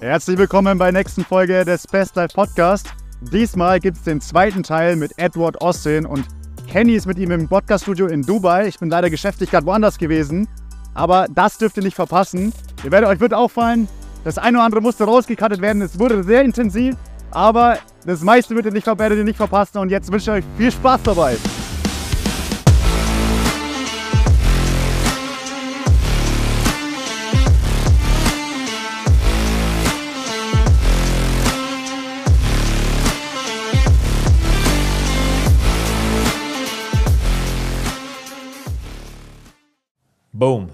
Herzlich willkommen bei der nächsten Folge des Best Life Podcast. Diesmal gibt es den zweiten Teil mit Edward Austin und Kenny ist mit ihm im Podcast-Studio in Dubai. Ich bin leider geschäftlich gerade woanders gewesen, aber das dürft ihr nicht verpassen. Ihr werdet, euch wird auffallen, das eine oder andere musste rausgekattet werden. Es wurde sehr intensiv, aber das meiste wird ihr nicht, werdet ihr nicht verpassen. Und jetzt wünsche ich euch viel Spaß dabei. Boom.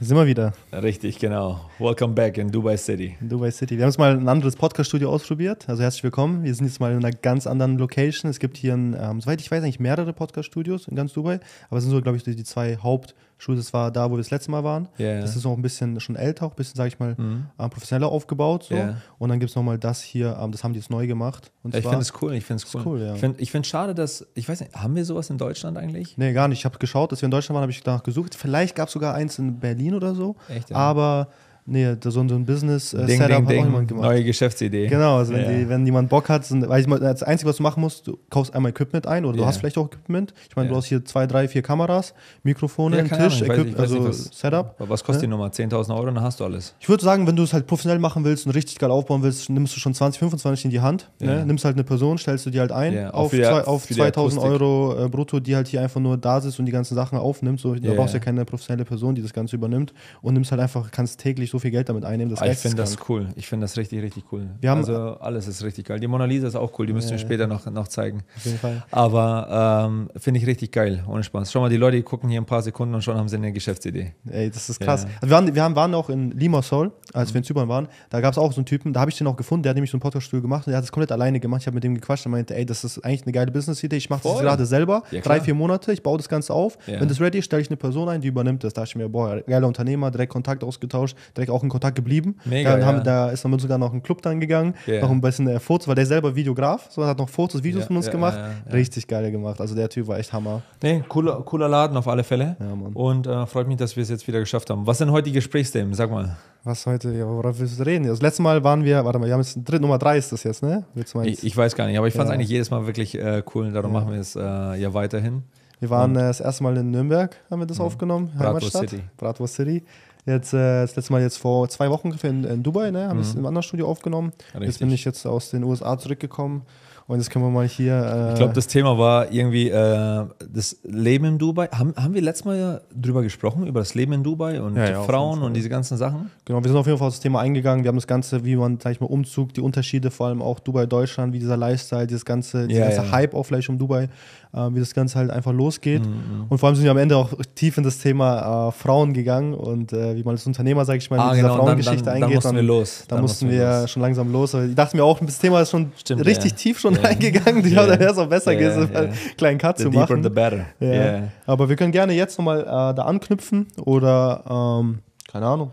Sind wir wieder. Richtig, genau. Welcome back in Dubai City. In Dubai City. Wir haben jetzt mal ein anderes Podcast-Studio ausprobiert. Also herzlich willkommen. Wir sind jetzt mal in einer ganz anderen Location. Es gibt hier, ein, ähm, soweit ich weiß, eigentlich mehrere Podcast-Studios in ganz Dubai. Aber es sind so, glaube ich, die, die zwei Haupt- Schule, das war da, wo wir das letzte Mal waren. Yeah. Das ist noch ein bisschen schon älter, auch ein bisschen, sage ich mal, mhm. äh, professioneller aufgebaut. So. Yeah. Und dann gibt es nochmal das hier, ähm, das haben die jetzt neu gemacht. Ja, ich finde es cool, ich finde es cool. cool ja. Ich finde es find schade, dass, ich weiß nicht, haben wir sowas in Deutschland eigentlich? Nee, gar nicht. Ich habe geschaut, dass wir in Deutschland waren, habe ich danach gesucht. Vielleicht gab es sogar eins in Berlin oder so. Echt? Ja. Aber Nee, so ein Business-Setup äh, hat auch jemand gemacht. Neue Geschäftsidee. Genau, also wenn, die, wenn jemand Bock hat, sind, weil ich, das Einzige, was du machen musst, du kaufst einmal Equipment ein oder du hast vielleicht auch Equipment. Ich meine, yeah. du hast hier zwei, drei, vier Kameras, Mikrofone, ja, Tisch, Ahnung, Equip, also nicht, was, Setup. Was kostet ja? die Nummer? 10.000 Euro, dann hast du alles. Ich würde sagen, wenn du es halt professionell machen willst und richtig geil aufbauen willst, nimmst du schon 20, 25 in die Hand. Ne? Nimmst halt eine Person, stellst du die halt ein auf, die, zwei, auf 2000 Euro äh, brutto, die halt hier einfach nur da sitzt und die ganzen Sachen aufnimmt. So, Da brauchst du ja keine professionelle Person, die das Ganze übernimmt und nimmst halt einfach, kannst täglich so viel Geld damit einnehmen. Das ich finde das cool. Ich finde das richtig, richtig cool. Wir haben also alles ist richtig geil. Die Mona Lisa ist auch cool, die müssen wir später noch, noch zeigen. Auf jeden Fall. Aber ähm, finde ich richtig geil, ohne Spaß. Schau mal, die Leute gucken hier ein paar Sekunden und schon haben sie eine Geschäftsidee. Ey, das ist krass. Ja. Also wir, waren, wir haben, waren auch in Limassol, als mhm. wir in Zypern waren. Da gab es auch so einen Typen, da habe ich den auch gefunden, der hat nämlich so einen Podcaststuhl gemacht und der hat das komplett alleine gemacht. Ich habe mit dem gequatscht und meinte, ey, das ist eigentlich eine geile Business-Idee. Ich mache das gerade selber, ja, drei, vier Monate, ich baue das Ganze auf. Ja. Wenn das ready ist, stelle ich eine Person ein, die übernimmt das. Da dachte ich mir, boah, geiler Unternehmer, direkt Kontakt ausgetauscht, direkt auch in Kontakt geblieben. Mega, da, haben, da ist dann sogar noch ein Club dann gegangen, yeah. noch ein bisschen äh, Fotos, weil der selber Videograf, so hat noch Fotos, Videos ja, von uns ja, gemacht. Ja, Richtig geil gemacht. Also der Typ war echt Hammer. Nee, cooler, cooler Laden auf alle Fälle. Und äh, freut mich, dass wir es jetzt wieder geschafft haben. Was sind heute die Gesprächsthemen? Sag mal. Was heute, ja, worauf willst du reden? Das letzte Mal waren wir, warte mal, wir haben jetzt Dritt, Nummer drei ist das jetzt, ne? Ich, ich, weiß gar nicht, aber ich fand es eigentlich jedes Mal wirklich äh, cool und darum machen wir es äh, ja weiterhin. Wir waren äh, das erste Mal in Nürnberg, haben wir das mhm. aufgenommen. Bratwurst City. Bratwurst City. Jetzt äh, das letzte Mal jetzt vor zwei Wochen in, in Dubai, ne? Haben wir es mhm. im anderen Studio aufgenommen. Richtig. Jetzt bin ich jetzt aus den USA zurückgekommen und jetzt können wir mal hier. Äh ich glaube, das Thema war irgendwie äh, das Leben in Dubai. Haben, haben wir letztes Mal ja drüber gesprochen, über das Leben in Dubai und ja, ja, Frauen und diese ganzen Sachen? Genau, wir sind auf jeden Fall auf das Thema eingegangen. Wir haben das Ganze, wie man, sag ich mal, Umzug, die Unterschiede, vor allem auch Dubai, Deutschland, wie dieser Lifestyle, dieses ganze, dieser ganze Hype auch vielleicht um Dubai, wie das Ganze halt einfach losgeht. Mhm, mhm. Und vor allem sind wir am Ende auch tief in das Thema äh, Frauen gegangen und äh, wie man als Unternehmer, sag ich mal, ah, in dieser genau, Frauengeschichte dann, dann, eingeht. Dann mussten wir los. Da mussten wir los. schon langsam los. Ich dachte mir auch, das Thema ist schon Stimmt, richtig tief schon reingegangen. Ich glaube, da wäre es auch besser yeah, gewesen, yeah. einen kleinen Cut the zu machen. The better. Yeah. Aber wir können gerne jetzt nochmal äh, da anknüpfen oder, ähm, keine Ahnung.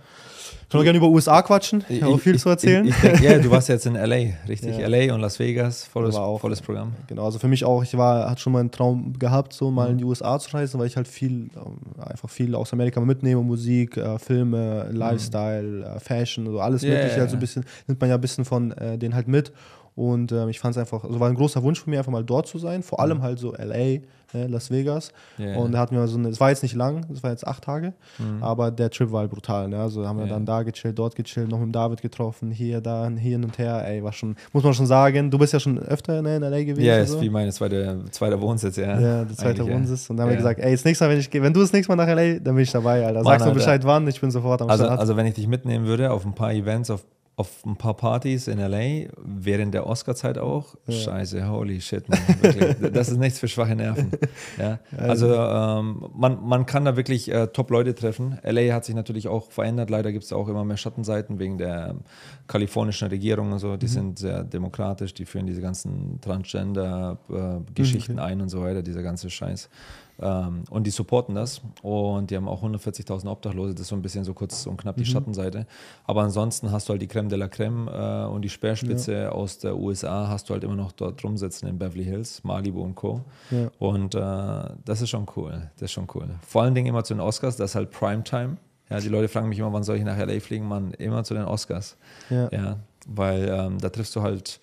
Können wir gerne über USA quatschen? Ich habe viel zu erzählen. Ich, ich denk, ja, du warst jetzt in LA, richtig? Ja. LA und Las Vegas, volles, auch, volles Programm. Genau, also für mich auch, ich war, hatte schon mal einen Traum gehabt, so mal in die USA zu reisen, weil ich halt viel, ähm, einfach viel aus Amerika mitnehme, Musik, äh, Filme, Lifestyle, mhm. Fashion, so alles yeah. mögliche, also ein bisschen, nimmt man ja ein bisschen von äh, denen halt mit. Und äh, ich fand es einfach, also war ein großer Wunsch von mir, einfach mal dort zu sein. Vor allem mhm. halt so LA, ne, Las Vegas. Yeah. Und da hatten wir so eine, es war jetzt nicht lang, es war jetzt acht Tage, mhm. aber der Trip war halt brutal. Ne? Also haben wir yeah. dann da gechillt, dort gechillt, noch mit David getroffen, hier, da, hier hin und her. Ey, war schon, muss man schon sagen, du bist ja schon öfter ne, in LA gewesen. Ja, ist so. wie mein zweiter zweite Wohnsitz, ja. Ja, der zweite Wohnsitz. Und dann haben wir gesagt, ey, das nächste Mal, wenn, ich, wenn du das nächste Mal nach LA, dann bin ich dabei, Alter. Sagst du Bescheid wann, ich bin sofort am also, Start. Also wenn ich dich mitnehmen würde auf ein paar Events, auf auf ein paar Partys in LA, während der Oscar-Zeit auch. Ja. Scheiße, holy shit, man, das ist nichts für schwache Nerven. Ja? Also ähm, man, man kann da wirklich äh, Top-Leute treffen. LA hat sich natürlich auch verändert. Leider gibt es auch immer mehr Schattenseiten wegen der kalifornischen Regierung und so. Die mhm. sind sehr demokratisch, die führen diese ganzen Transgender-Geschichten äh, mhm. ein und so weiter, dieser ganze Scheiß. Ähm, und die supporten das und die haben auch 140.000 Obdachlose, das ist so ein bisschen so kurz und knapp die mhm. Schattenseite. Aber ansonsten hast du halt die Creme de la Creme äh, und die Speerspitze ja. aus der USA hast du halt immer noch dort rumsitzen in Beverly Hills, Malibu und Co. Ja. Und äh, das ist schon cool, das ist schon cool. Vor allen Dingen immer zu den Oscars, das ist halt Primetime. Ja, die Leute fragen mich immer, wann soll ich nach LA fliegen? Man, immer zu den Oscars. Ja. ja weil ähm, da triffst du halt,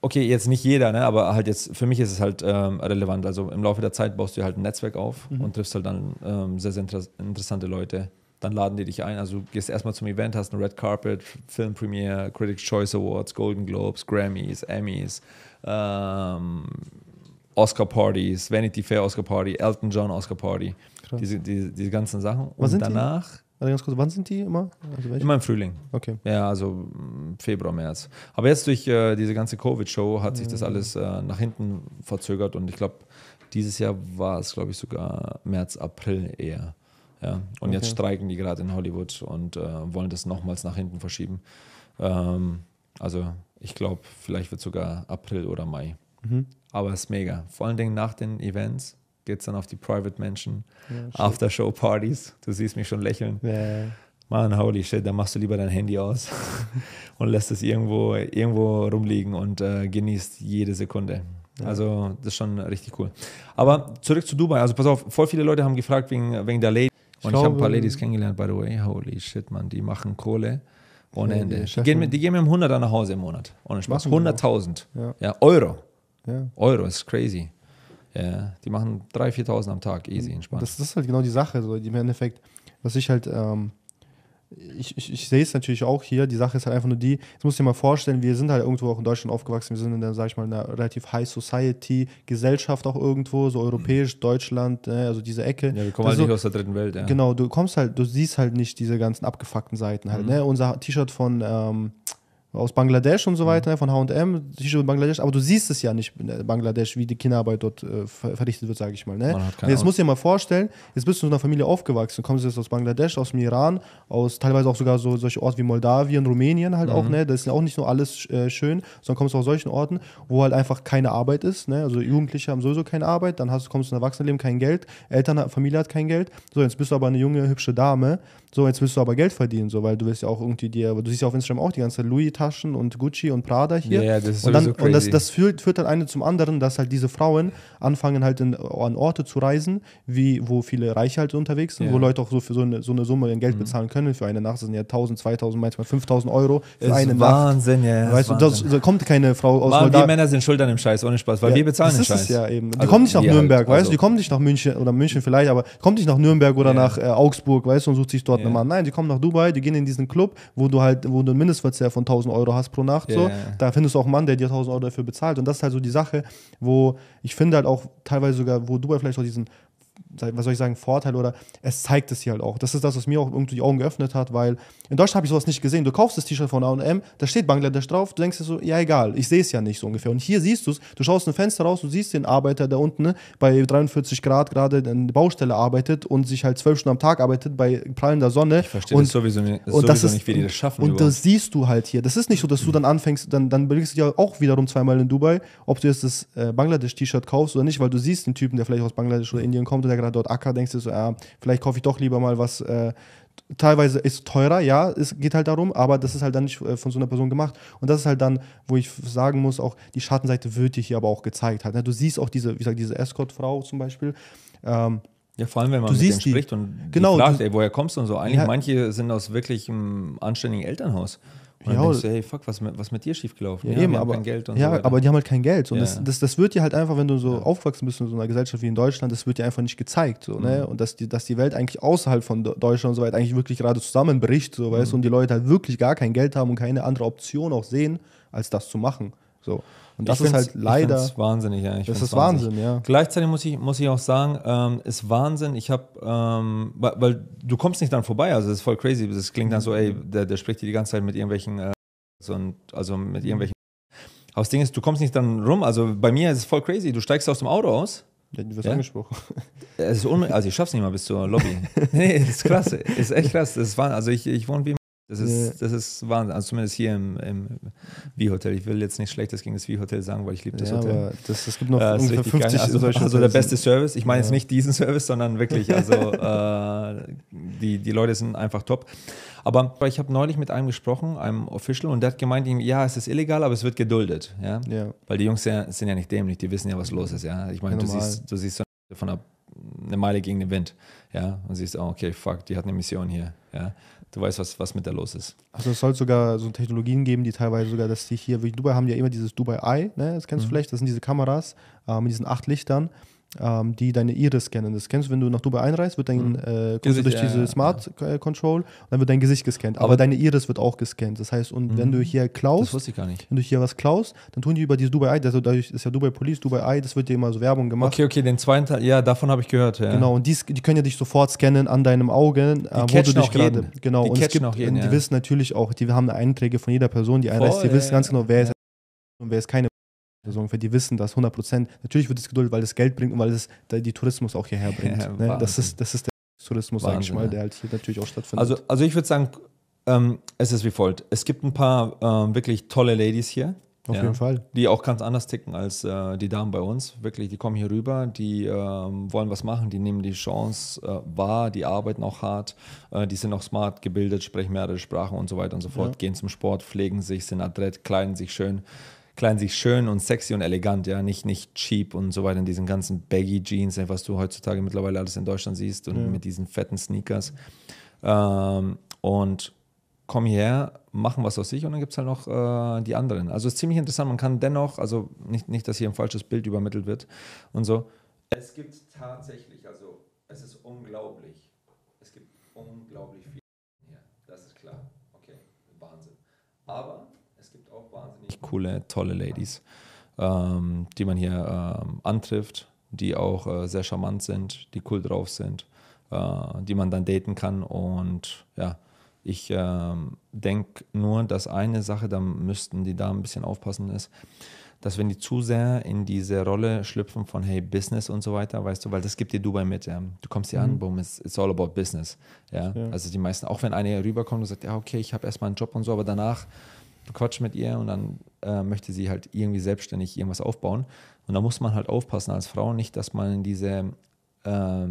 okay, jetzt nicht jeder, ne, aber halt jetzt, für mich ist es halt ähm, relevant. Also im Laufe der Zeit baust du halt ein Netzwerk auf mhm. und triffst halt dann ähm, sehr, sehr inter interessante Leute. Dann laden die dich ein. Also du gehst erstmal zum Event, hast eine Red Carpet, Film Premiere, Critics Choice Awards, Golden Globes, Grammys, Emmys, ähm, Oscar Partys, Vanity Fair Oscar Party, Elton John Oscar Party. Diese, diese, diese ganzen Sachen. Was und danach. Also ganz kurz, wann sind die immer? Also immer im Frühling. Okay. Ja, also mm, Februar, März. Aber jetzt durch äh, diese ganze Covid-Show hat sich das mhm. alles äh, nach hinten verzögert und ich glaube, dieses Jahr war es, glaube ich, sogar März, April eher. Ja. Und okay. jetzt streiken die gerade in Hollywood und äh, wollen das nochmals nach hinten verschieben. Ähm, also ich glaube, vielleicht wird sogar April oder Mai. Mhm. Aber es ist mega. Vor allen Dingen nach den Events geht es dann auf die Private Menschen, ja, After-Show-Partys. Du siehst mich schon lächeln. Ja. Mann, holy shit, da machst du lieber dein Handy aus und lässt es irgendwo, irgendwo rumliegen und äh, genießt jede Sekunde. Ja. Also, das ist schon richtig cool. Aber zurück zu Dubai. Also, pass auf, voll viele Leute haben gefragt wegen, wegen der Lady. Und ich, ich habe ein paar Ladies kennengelernt, by the way. Holy shit, man, die machen Kohle ohne Ende. Die gehen, mit, die gehen mit einem 100er nach Hause im Monat. Ohne Spaß. 100.000. Ja. ja. Euro. Euro ist crazy. Ja, die machen 3.000, 4.000 am Tag, easy, entspannt. Das, das, ist halt genau die Sache. So, Im Endeffekt, was ich halt, ähm, ich, ich, ich sehe es natürlich auch hier, die Sache ist halt einfach nur die, jetzt musst du dir mal vorstellen, wir sind halt irgendwo auch in Deutschland aufgewachsen, wir sind in der, sag ich mal, einer relativ High Society Gesellschaft auch irgendwo, so europäisch, Deutschland, ne, also diese Ecke. Ja, wir kommen halt nicht aus der dritten Welt, ja. Genau, du kommst halt, du siehst halt nicht diese ganzen abgefuckten Seiten halt, mhm. ne, unser T-Shirt von, ähm, aus Bangladesch und so weiter, mhm. von HM, T-Shirt Bangladesch, aber du siehst es ja nicht in Bangladesch, wie die Kinderarbeit dort äh, verrichtet wird, sage ich mal. Ne? jetzt musst du dir mal vorstellen, jetzt bist du in einer Familie aufgewachsen, du kommst jetzt aus Bangladesch, aus dem Iran, aus teilweise auch sogar so solche Orte wie Moldawien, Rumänien halt mhm. auch, ne? Das ist ja auch nicht nur alles äh, schön, sondern kommst du aus solchen Orten, wo halt einfach keine Arbeit ist, ne? Also Jugendliche haben sowieso keine Arbeit, dann hast, kommst du in Erwachsenenleben, kein Geld, Eltern, Familie hat kein Geld. So, jetzt bist du aber eine junge, hübsche Dame, so, jetzt willst du aber Geld verdienen, so, weil du willst ja auch irgendwie dir, du siehst ja auf Instagram auch die ganze Louis-Taschen und Gucci und Prada hier. Ja, yeah, das ist und, dann, und das, das führt, führt dann eine zum anderen, dass halt diese Frauen anfangen halt in, an Orte zu reisen, wie, wo viele Reiche halt unterwegs sind, yeah. wo Leute auch so für so eine, so eine Summe Geld mhm. bezahlen können. Für eine Nacht das sind ja 1000, 2000, manchmal 5000 Euro für ist eine Wahnsinn, Nacht. Ja, weißt du, da kommt keine Frau aus Mann, Wir Männer sind Schultern im Scheiß, ohne Spaß, weil ja, wir bezahlen den Scheiß. ja eben. Die also, kommen nicht nach Nürnberg, halt, weißt du, also die kommen nicht nach München oder München vielleicht, aber kommt nicht nach Nürnberg oder nach äh, Augsburg, weißt du, und sucht sich dort yeah. Mann. Nein, die kommen nach Dubai, die gehen in diesen Club, wo du halt, wo du einen Mindestverzehr von 1000 Euro hast pro Nacht. Yeah. So. Da findest du auch einen Mann, der dir 1000 Euro dafür bezahlt. Und das ist halt so die Sache, wo ich finde halt auch teilweise sogar, wo Dubai vielleicht auch diesen was soll ich sagen, Vorteil oder es zeigt es hier halt auch. Das ist das, was mir auch irgendwie die Augen geöffnet hat, weil in Deutschland habe ich sowas nicht gesehen. Du kaufst das T-Shirt von A&M, da steht Bangladesch drauf, du denkst dir so, ja egal, ich sehe es ja nicht so ungefähr. Und hier siehst du es, du schaust ein Fenster raus, du siehst den Arbeiter, der unten ne, bei 43 Grad gerade in der Baustelle arbeitet und sich halt zwölf Stunden am Tag arbeitet bei prallender Sonne. Ich verstehe und, das sowieso, nicht, das und das ist, nicht, wie die das schaffen. Und überhaupt. das siehst du halt hier. Das ist nicht so, dass du dann anfängst, dann, dann blickst du ja auch wiederum zweimal in Dubai, ob du jetzt das äh, Bangladesch-T-Shirt kaufst oder nicht, weil du siehst den Typen, der vielleicht aus Bangladesch oder Indien kommt und der gerade dort Acker, denkst du so, ja, vielleicht kaufe ich doch lieber mal was. Äh, teilweise ist teurer, ja, es geht halt darum, aber das ist halt dann nicht äh, von so einer Person gemacht. Und das ist halt dann, wo ich sagen muss, auch die Schattenseite wird dir hier aber auch gezeigt. Halt, ne? Du siehst auch diese, wie gesagt, diese Escort-Frau zum Beispiel. Ähm, ja, vor allem, wenn man du mit denen spricht und genau, fragt, ey, woher kommst du und so. Eigentlich, ja, manche sind aus wirklich einem anständigen Elternhaus. Und ja, dann denkst du, hey, fuck, was mit, was mit dir schiefgelaufen? Ja, ja eben, aber, kein Geld und ja, so aber die haben halt kein Geld. Und ja. das, das, das wird dir halt einfach, wenn du so ja. aufgewachsen bist in so einer Gesellschaft wie in Deutschland, das wird dir einfach nicht gezeigt. So, ne? mhm. ne? Und dass die, dass die Welt eigentlich außerhalb von Deutschland und so weiter eigentlich wirklich gerade zusammenbricht, so, weißt mhm. und die Leute halt wirklich gar kein Geld haben und keine andere Option auch sehen, als das zu machen. So. Und das ist halt leider. Das ist wahnsinnig, ja. Ich das ist Wahnsinn, Wahnsinn, ja. Gleichzeitig muss ich, muss ich auch sagen, ähm, ist Wahnsinn. Ich habe, ähm, weil, weil, du kommst nicht dann vorbei, also das ist voll crazy. Das klingt dann so, ey, der, der spricht dir die ganze Zeit mit irgendwelchen äh, und also mit irgendwelchen. Aber das Ding ist, du kommst nicht dann rum. Also bei mir ist es voll crazy. Du steigst aus dem Auto aus. Ja, du wirst ja? angesprochen. Es ist also ich schaff's nicht mal bis zur Lobby. nee, das ist krass. Ist echt krass. Das war, also ich, ich wohne wie das ist, das ist Wahnsinn. Also zumindest hier im, im V-Hotel. Ich will jetzt nichts Schlechtes gegen das V-Hotel sagen, weil ich liebe das ja, Hotel. Das, es gibt noch äh, ungefähr 50 also, solche Also der beste Service. Ich meine ja. jetzt nicht diesen Service, sondern wirklich, also äh, die, die Leute sind einfach top. Aber ich habe neulich mit einem gesprochen, einem Official, und der hat gemeint, ja, es ist illegal, aber es wird geduldet. Ja? ja. Weil die Jungs sind ja nicht dämlich, die wissen ja, was los ist. Ja? Ich meine, du siehst, du siehst so von einer eine Meile gegen den Wind. Ja, und siehst, oh, okay, fuck, die hat eine Mission hier. Ja, du weißt, was, was mit der los ist. Also es soll sogar so Technologien geben, die teilweise sogar, dass die hier, wie Dubai haben ja immer dieses Dubai Eye, ne? das kennst mhm. du vielleicht, das sind diese Kameras äh, mit diesen acht Lichtern ähm, die deine Iris scannen. Das kennst du, wenn du nach Dubai einreist, wird dein, mhm. äh, kommst du durch diese ja, Smart ja. Control und dann wird dein Gesicht gescannt. Aber, Aber, deine Iris wird auch gescannt. Das heißt, und mhm. wenn du hier klaust, das wusste ich gar nicht. wenn du hier was klaust, dann tun die über diese Dubai Eye, also dadurch ist ja Dubai Police, Dubai Eye, das wird dir immer so Werbung gemacht. Okay, okay, den zweiten Teil, ja, davon habe ich gehört. Ja. Genau, und die, die können ja dich sofort scannen an deinem Auge, äh, wo du dich gerade. Genau, die und es gibt, jeden, die wissen natürlich auch, die haben Einträge von jeder Person, die einreist, die wissen ganz genau, wer ist und wer ist keine so ungefähr, die wissen das 100 Prozent. Natürlich wird es geduldet, weil es Geld bringt und weil es die Tourismus auch hierher bringt. Ja, ne? das, ist, das ist der Tourismus, sage ich mal, der halt hier natürlich auch stattfindet. Also, also ich würde sagen, ähm, es ist wie folgt. Es gibt ein paar ähm, wirklich tolle Ladies hier. Auf ja, jeden Fall. Die auch ganz anders ticken als äh, die Damen bei uns. Wirklich, die kommen hier rüber, die ähm, wollen was machen, die nehmen die Chance äh, wahr, die arbeiten auch hart, äh, die sind auch smart gebildet, sprechen mehrere Sprachen und so weiter und so fort, ja. gehen zum Sport, pflegen sich, sind adrett, kleiden sich schön kleiden sich schön und sexy und elegant, ja, nicht, nicht cheap und so weiter in diesen ganzen Baggy Jeans, was du heutzutage mittlerweile alles in Deutschland siehst und ja. mit diesen fetten Sneakers. Ähm, und kommen hierher, machen was aus sich und dann gibt es halt noch äh, die anderen. Also es ist ziemlich interessant, man kann dennoch, also nicht, nicht, dass hier ein falsches Bild übermittelt wird und so. Es gibt tatsächlich, also es ist unglaublich, es gibt unglaublich viel hier, das ist klar, okay, Wahnsinn. Aber wahnsinnig coole, tolle Ladies, ähm, die man hier ähm, antrifft, die auch äh, sehr charmant sind, die cool drauf sind, äh, die man dann daten kann. Und ja, ich ähm, denke nur, dass eine Sache, da müssten die da ein bisschen aufpassen, ist, dass wenn die zu sehr in diese Rolle schlüpfen von hey Business und so weiter, weißt du, weil das gibt dir Dubai mit, ja. Du kommst hier mhm. an, boom, it's, it's all about business, ja? ja. Also die meisten, auch wenn einer hier rüberkommt und sagt, ja okay, ich habe erstmal einen Job und so, aber danach quatscht mit ihr und dann äh, möchte sie halt irgendwie selbstständig irgendwas aufbauen. Und da muss man halt aufpassen als Frau nicht, dass man in diese äh,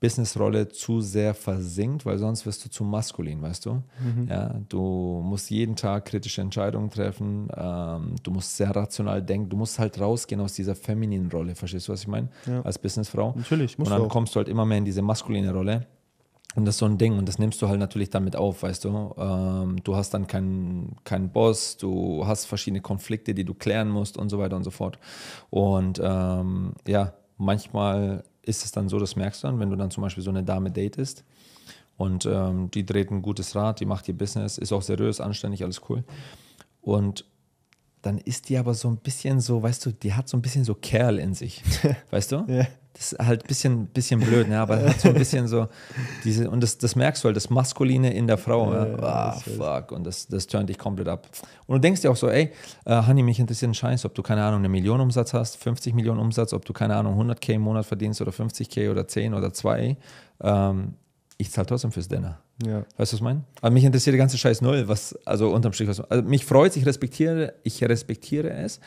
Businessrolle zu sehr versinkt, weil sonst wirst du zu maskulin, weißt du? Mhm. Ja, du musst jeden Tag kritische Entscheidungen treffen, ähm, du musst sehr rational denken, du musst halt rausgehen aus dieser femininen Rolle, verstehst du, was ich meine? Ja. Als Businessfrau. Natürlich, musst Und dann kommst du halt immer mehr in diese maskuline Rolle. Und das ist so ein Ding und das nimmst du halt natürlich dann mit auf, weißt du. Ähm, du hast dann keinen kein Boss, du hast verschiedene Konflikte, die du klären musst und so weiter und so fort. Und ähm, ja, manchmal ist es dann so, das merkst du dann, wenn du dann zum Beispiel so eine Dame datest und ähm, die dreht ein gutes Rad, die macht ihr Business, ist auch seriös, anständig, alles cool. Und dann ist die aber so ein bisschen so, weißt du, die hat so ein bisschen so Kerl in sich, weißt du? Ja. Das ist halt ein bisschen, bisschen blöd, ne? aber hat so ein bisschen so diese, und das, das merkst du halt, das Maskuline in der Frau. Ja, ja. Ah, fuck, und das, das turnt dich komplett ab. Und du denkst dir auch so, ey, äh, Honey, mich interessiert ein Scheiß, ob du, keine Ahnung, eine Million Umsatz hast, 50 Millionen Umsatz, ob du, keine Ahnung, 100k im Monat verdienst oder 50k oder 10 oder 2. Ähm, ich zahle trotzdem fürs Dinner. Ja. Weißt du, was ich meine? Aber mich interessiert der ganze Scheiß null, was, also unterm Strich, was, also mich freut, ich respektiere, ich respektiere es,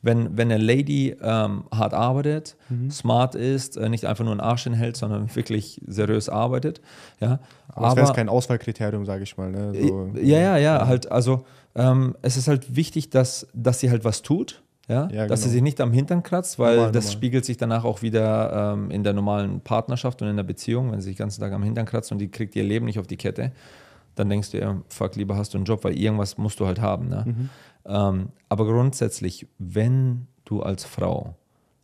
wenn, wenn eine Lady ähm, hart arbeitet, mhm. smart ist, äh, nicht einfach nur einen Arsch hinhält, sondern wirklich seriös arbeitet. Ja. Aber, Aber das wäre kein Auswahlkriterium, sage ich mal. Ne? So, ja, ja, ja, halt, also ähm, es ist halt wichtig, dass, dass sie halt was tut. Ja, ja dass genau. sie sich nicht am Hintern kratzt, weil normal, das normal. spiegelt sich danach auch wieder ähm, in der normalen Partnerschaft und in der Beziehung, wenn sie sich den ganzen Tag am Hintern kratzt und die kriegt ihr Leben nicht auf die Kette, dann denkst du ja, fuck, lieber hast du einen Job, weil irgendwas musst du halt haben. Ne? Mhm. Ähm, aber grundsätzlich, wenn du als Frau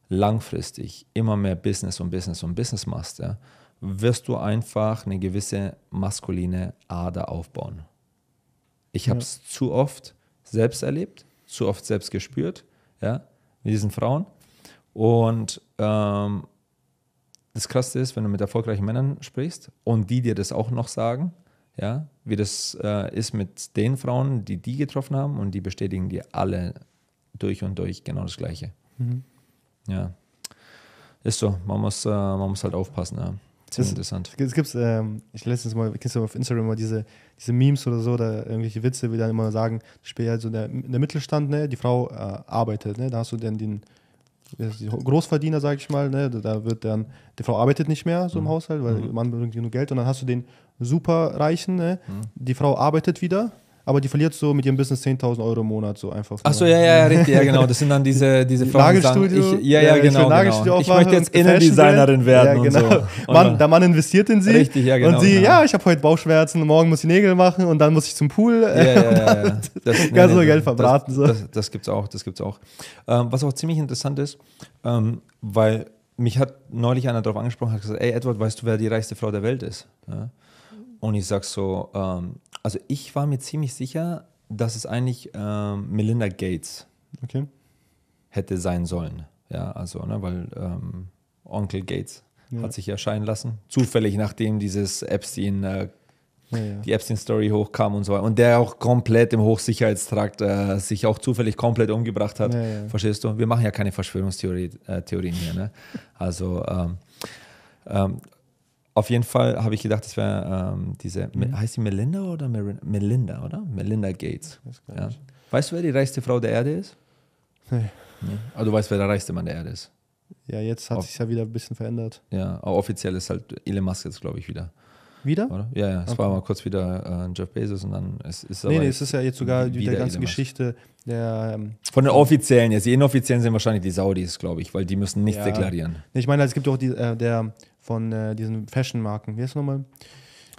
langfristig immer mehr Business und Business und Business machst, ja, wirst du einfach eine gewisse maskuline Ader aufbauen. Ich habe es zu oft selbst erlebt, zu oft selbst gespürt, ja, mit diesen Frauen. Und ähm, das Krasse ist, wenn du mit erfolgreichen Männern sprichst und die dir das auch noch sagen, ja, wie das äh, ist mit den Frauen, die die getroffen haben und die bestätigen dir alle durch und durch genau das Gleiche. Mhm. Ja, ist so. Man muss, äh, man muss halt aufpassen. Ja. Ziemlich interessant. Es gibt, ähm, ich letztens mal, kennst du auf Instagram mal diese, diese Memes oder so, oder irgendwelche Witze, wie dann immer sagen, spielt halt so der, der Mittelstand, ne, die Frau äh, arbeitet, ne, da hast du dann den, Großverdiener, sag ich mal, ne? da wird dann, die Frau arbeitet nicht mehr so im mhm. Haushalt, weil mhm. der Mann bringt genug Geld und dann hast du den Superreichen, ne? Mhm. die Frau arbeitet wieder, aber die verliert so mit ihrem Business 10.000 Euro im Monat so einfach. Achso, ja, ja, richtig, ja, genau. Das sind dann diese, diese Frauen, die sagen, ich, ja, ja, genau. genau. Ich möchte jetzt Innendesignerin werden ja, genau. und so. Mann, der Mann investiert in sie. Richtig, ja, genau. Und sie, ja, ich habe heute Bauchschmerzen, morgen muss ich Nägel machen und dann muss ich zum Pool. Ja, ja, ja. ja. Das, Ganz nee, so Geld verbraten. Das, so. das, das gibt's auch, das gibt's auch. Ähm, was auch ziemlich interessant ist, ähm, weil mich hat neulich einer darauf angesprochen, hat gesagt, ey Edward, weißt du, wer die reichste Frau der Welt ist? Ja? Und ich sag so, ähm, also ich war mir ziemlich sicher, dass es eigentlich ähm, Melinda Gates okay. hätte sein sollen. Ja, also, ne, weil ähm, Onkel Gates ja. hat sich erscheinen lassen. Zufällig, nachdem dieses Epstein, äh, ja, ja. die Epstein-Story hochkam und so weiter. Und der auch komplett im Hochsicherheitstrakt äh, sich auch zufällig komplett umgebracht hat. Verstehst du? Wir machen ja keine Verschwörungstheorien äh, hier. Ne? Also, ähm, ähm, auf jeden Fall habe ich gedacht, das wäre ähm, diese, mhm. heißt sie Melinda oder Mer Melinda, oder? Melinda Gates. Ja. Weißt du, wer die reichste Frau der Erde ist? Nee. nee. Aber du weißt, wer der reichste Mann der Erde ist. Ja, jetzt hat sich ja wieder ein bisschen verändert. Ja, aber offiziell ist halt Elon Musk jetzt, glaube ich, wieder. Wieder? Oder? Ja, ja, es okay. war mal kurz wieder äh, Jeff Bezos und dann ist es Nee, nee, es ist ja jetzt sogar die ganze Geschichte der. Ähm, Von den offiziellen, jetzt die inoffiziellen sind wahrscheinlich die Saudis, glaube ich, weil die müssen nichts ja. deklarieren. Ich meine, es gibt auch die, äh, der von äh, diesen Fashion-Marken. Wie heißt nochmal?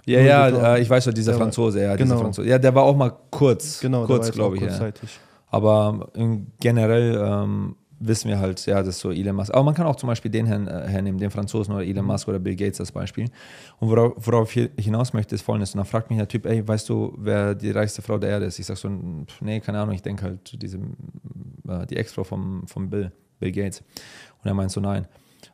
Ja, ja, äh, ich weiß schon, dieser Franzose, ja, genau. dieser Franzose. Ja, der war auch mal kurz, genau, kurz, glaube ich. Ja. Aber generell ähm, wissen wir halt, ja, das ist so Elon Musk. Aber man kann auch zum Beispiel den her, hernehmen, den Franzosen oder Elon mhm. Musk oder Bill Gates als Beispiel. Und worauf, worauf ich hinaus möchte, ist folgendes. Und dann fragt mich der Typ, ey, weißt du, wer die reichste Frau der Erde ist? Ich sage so, nee, keine Ahnung, ich denke halt, diese, äh, die Ex-Frau vom, vom Bill, Bill Gates. Und er meint so, nein.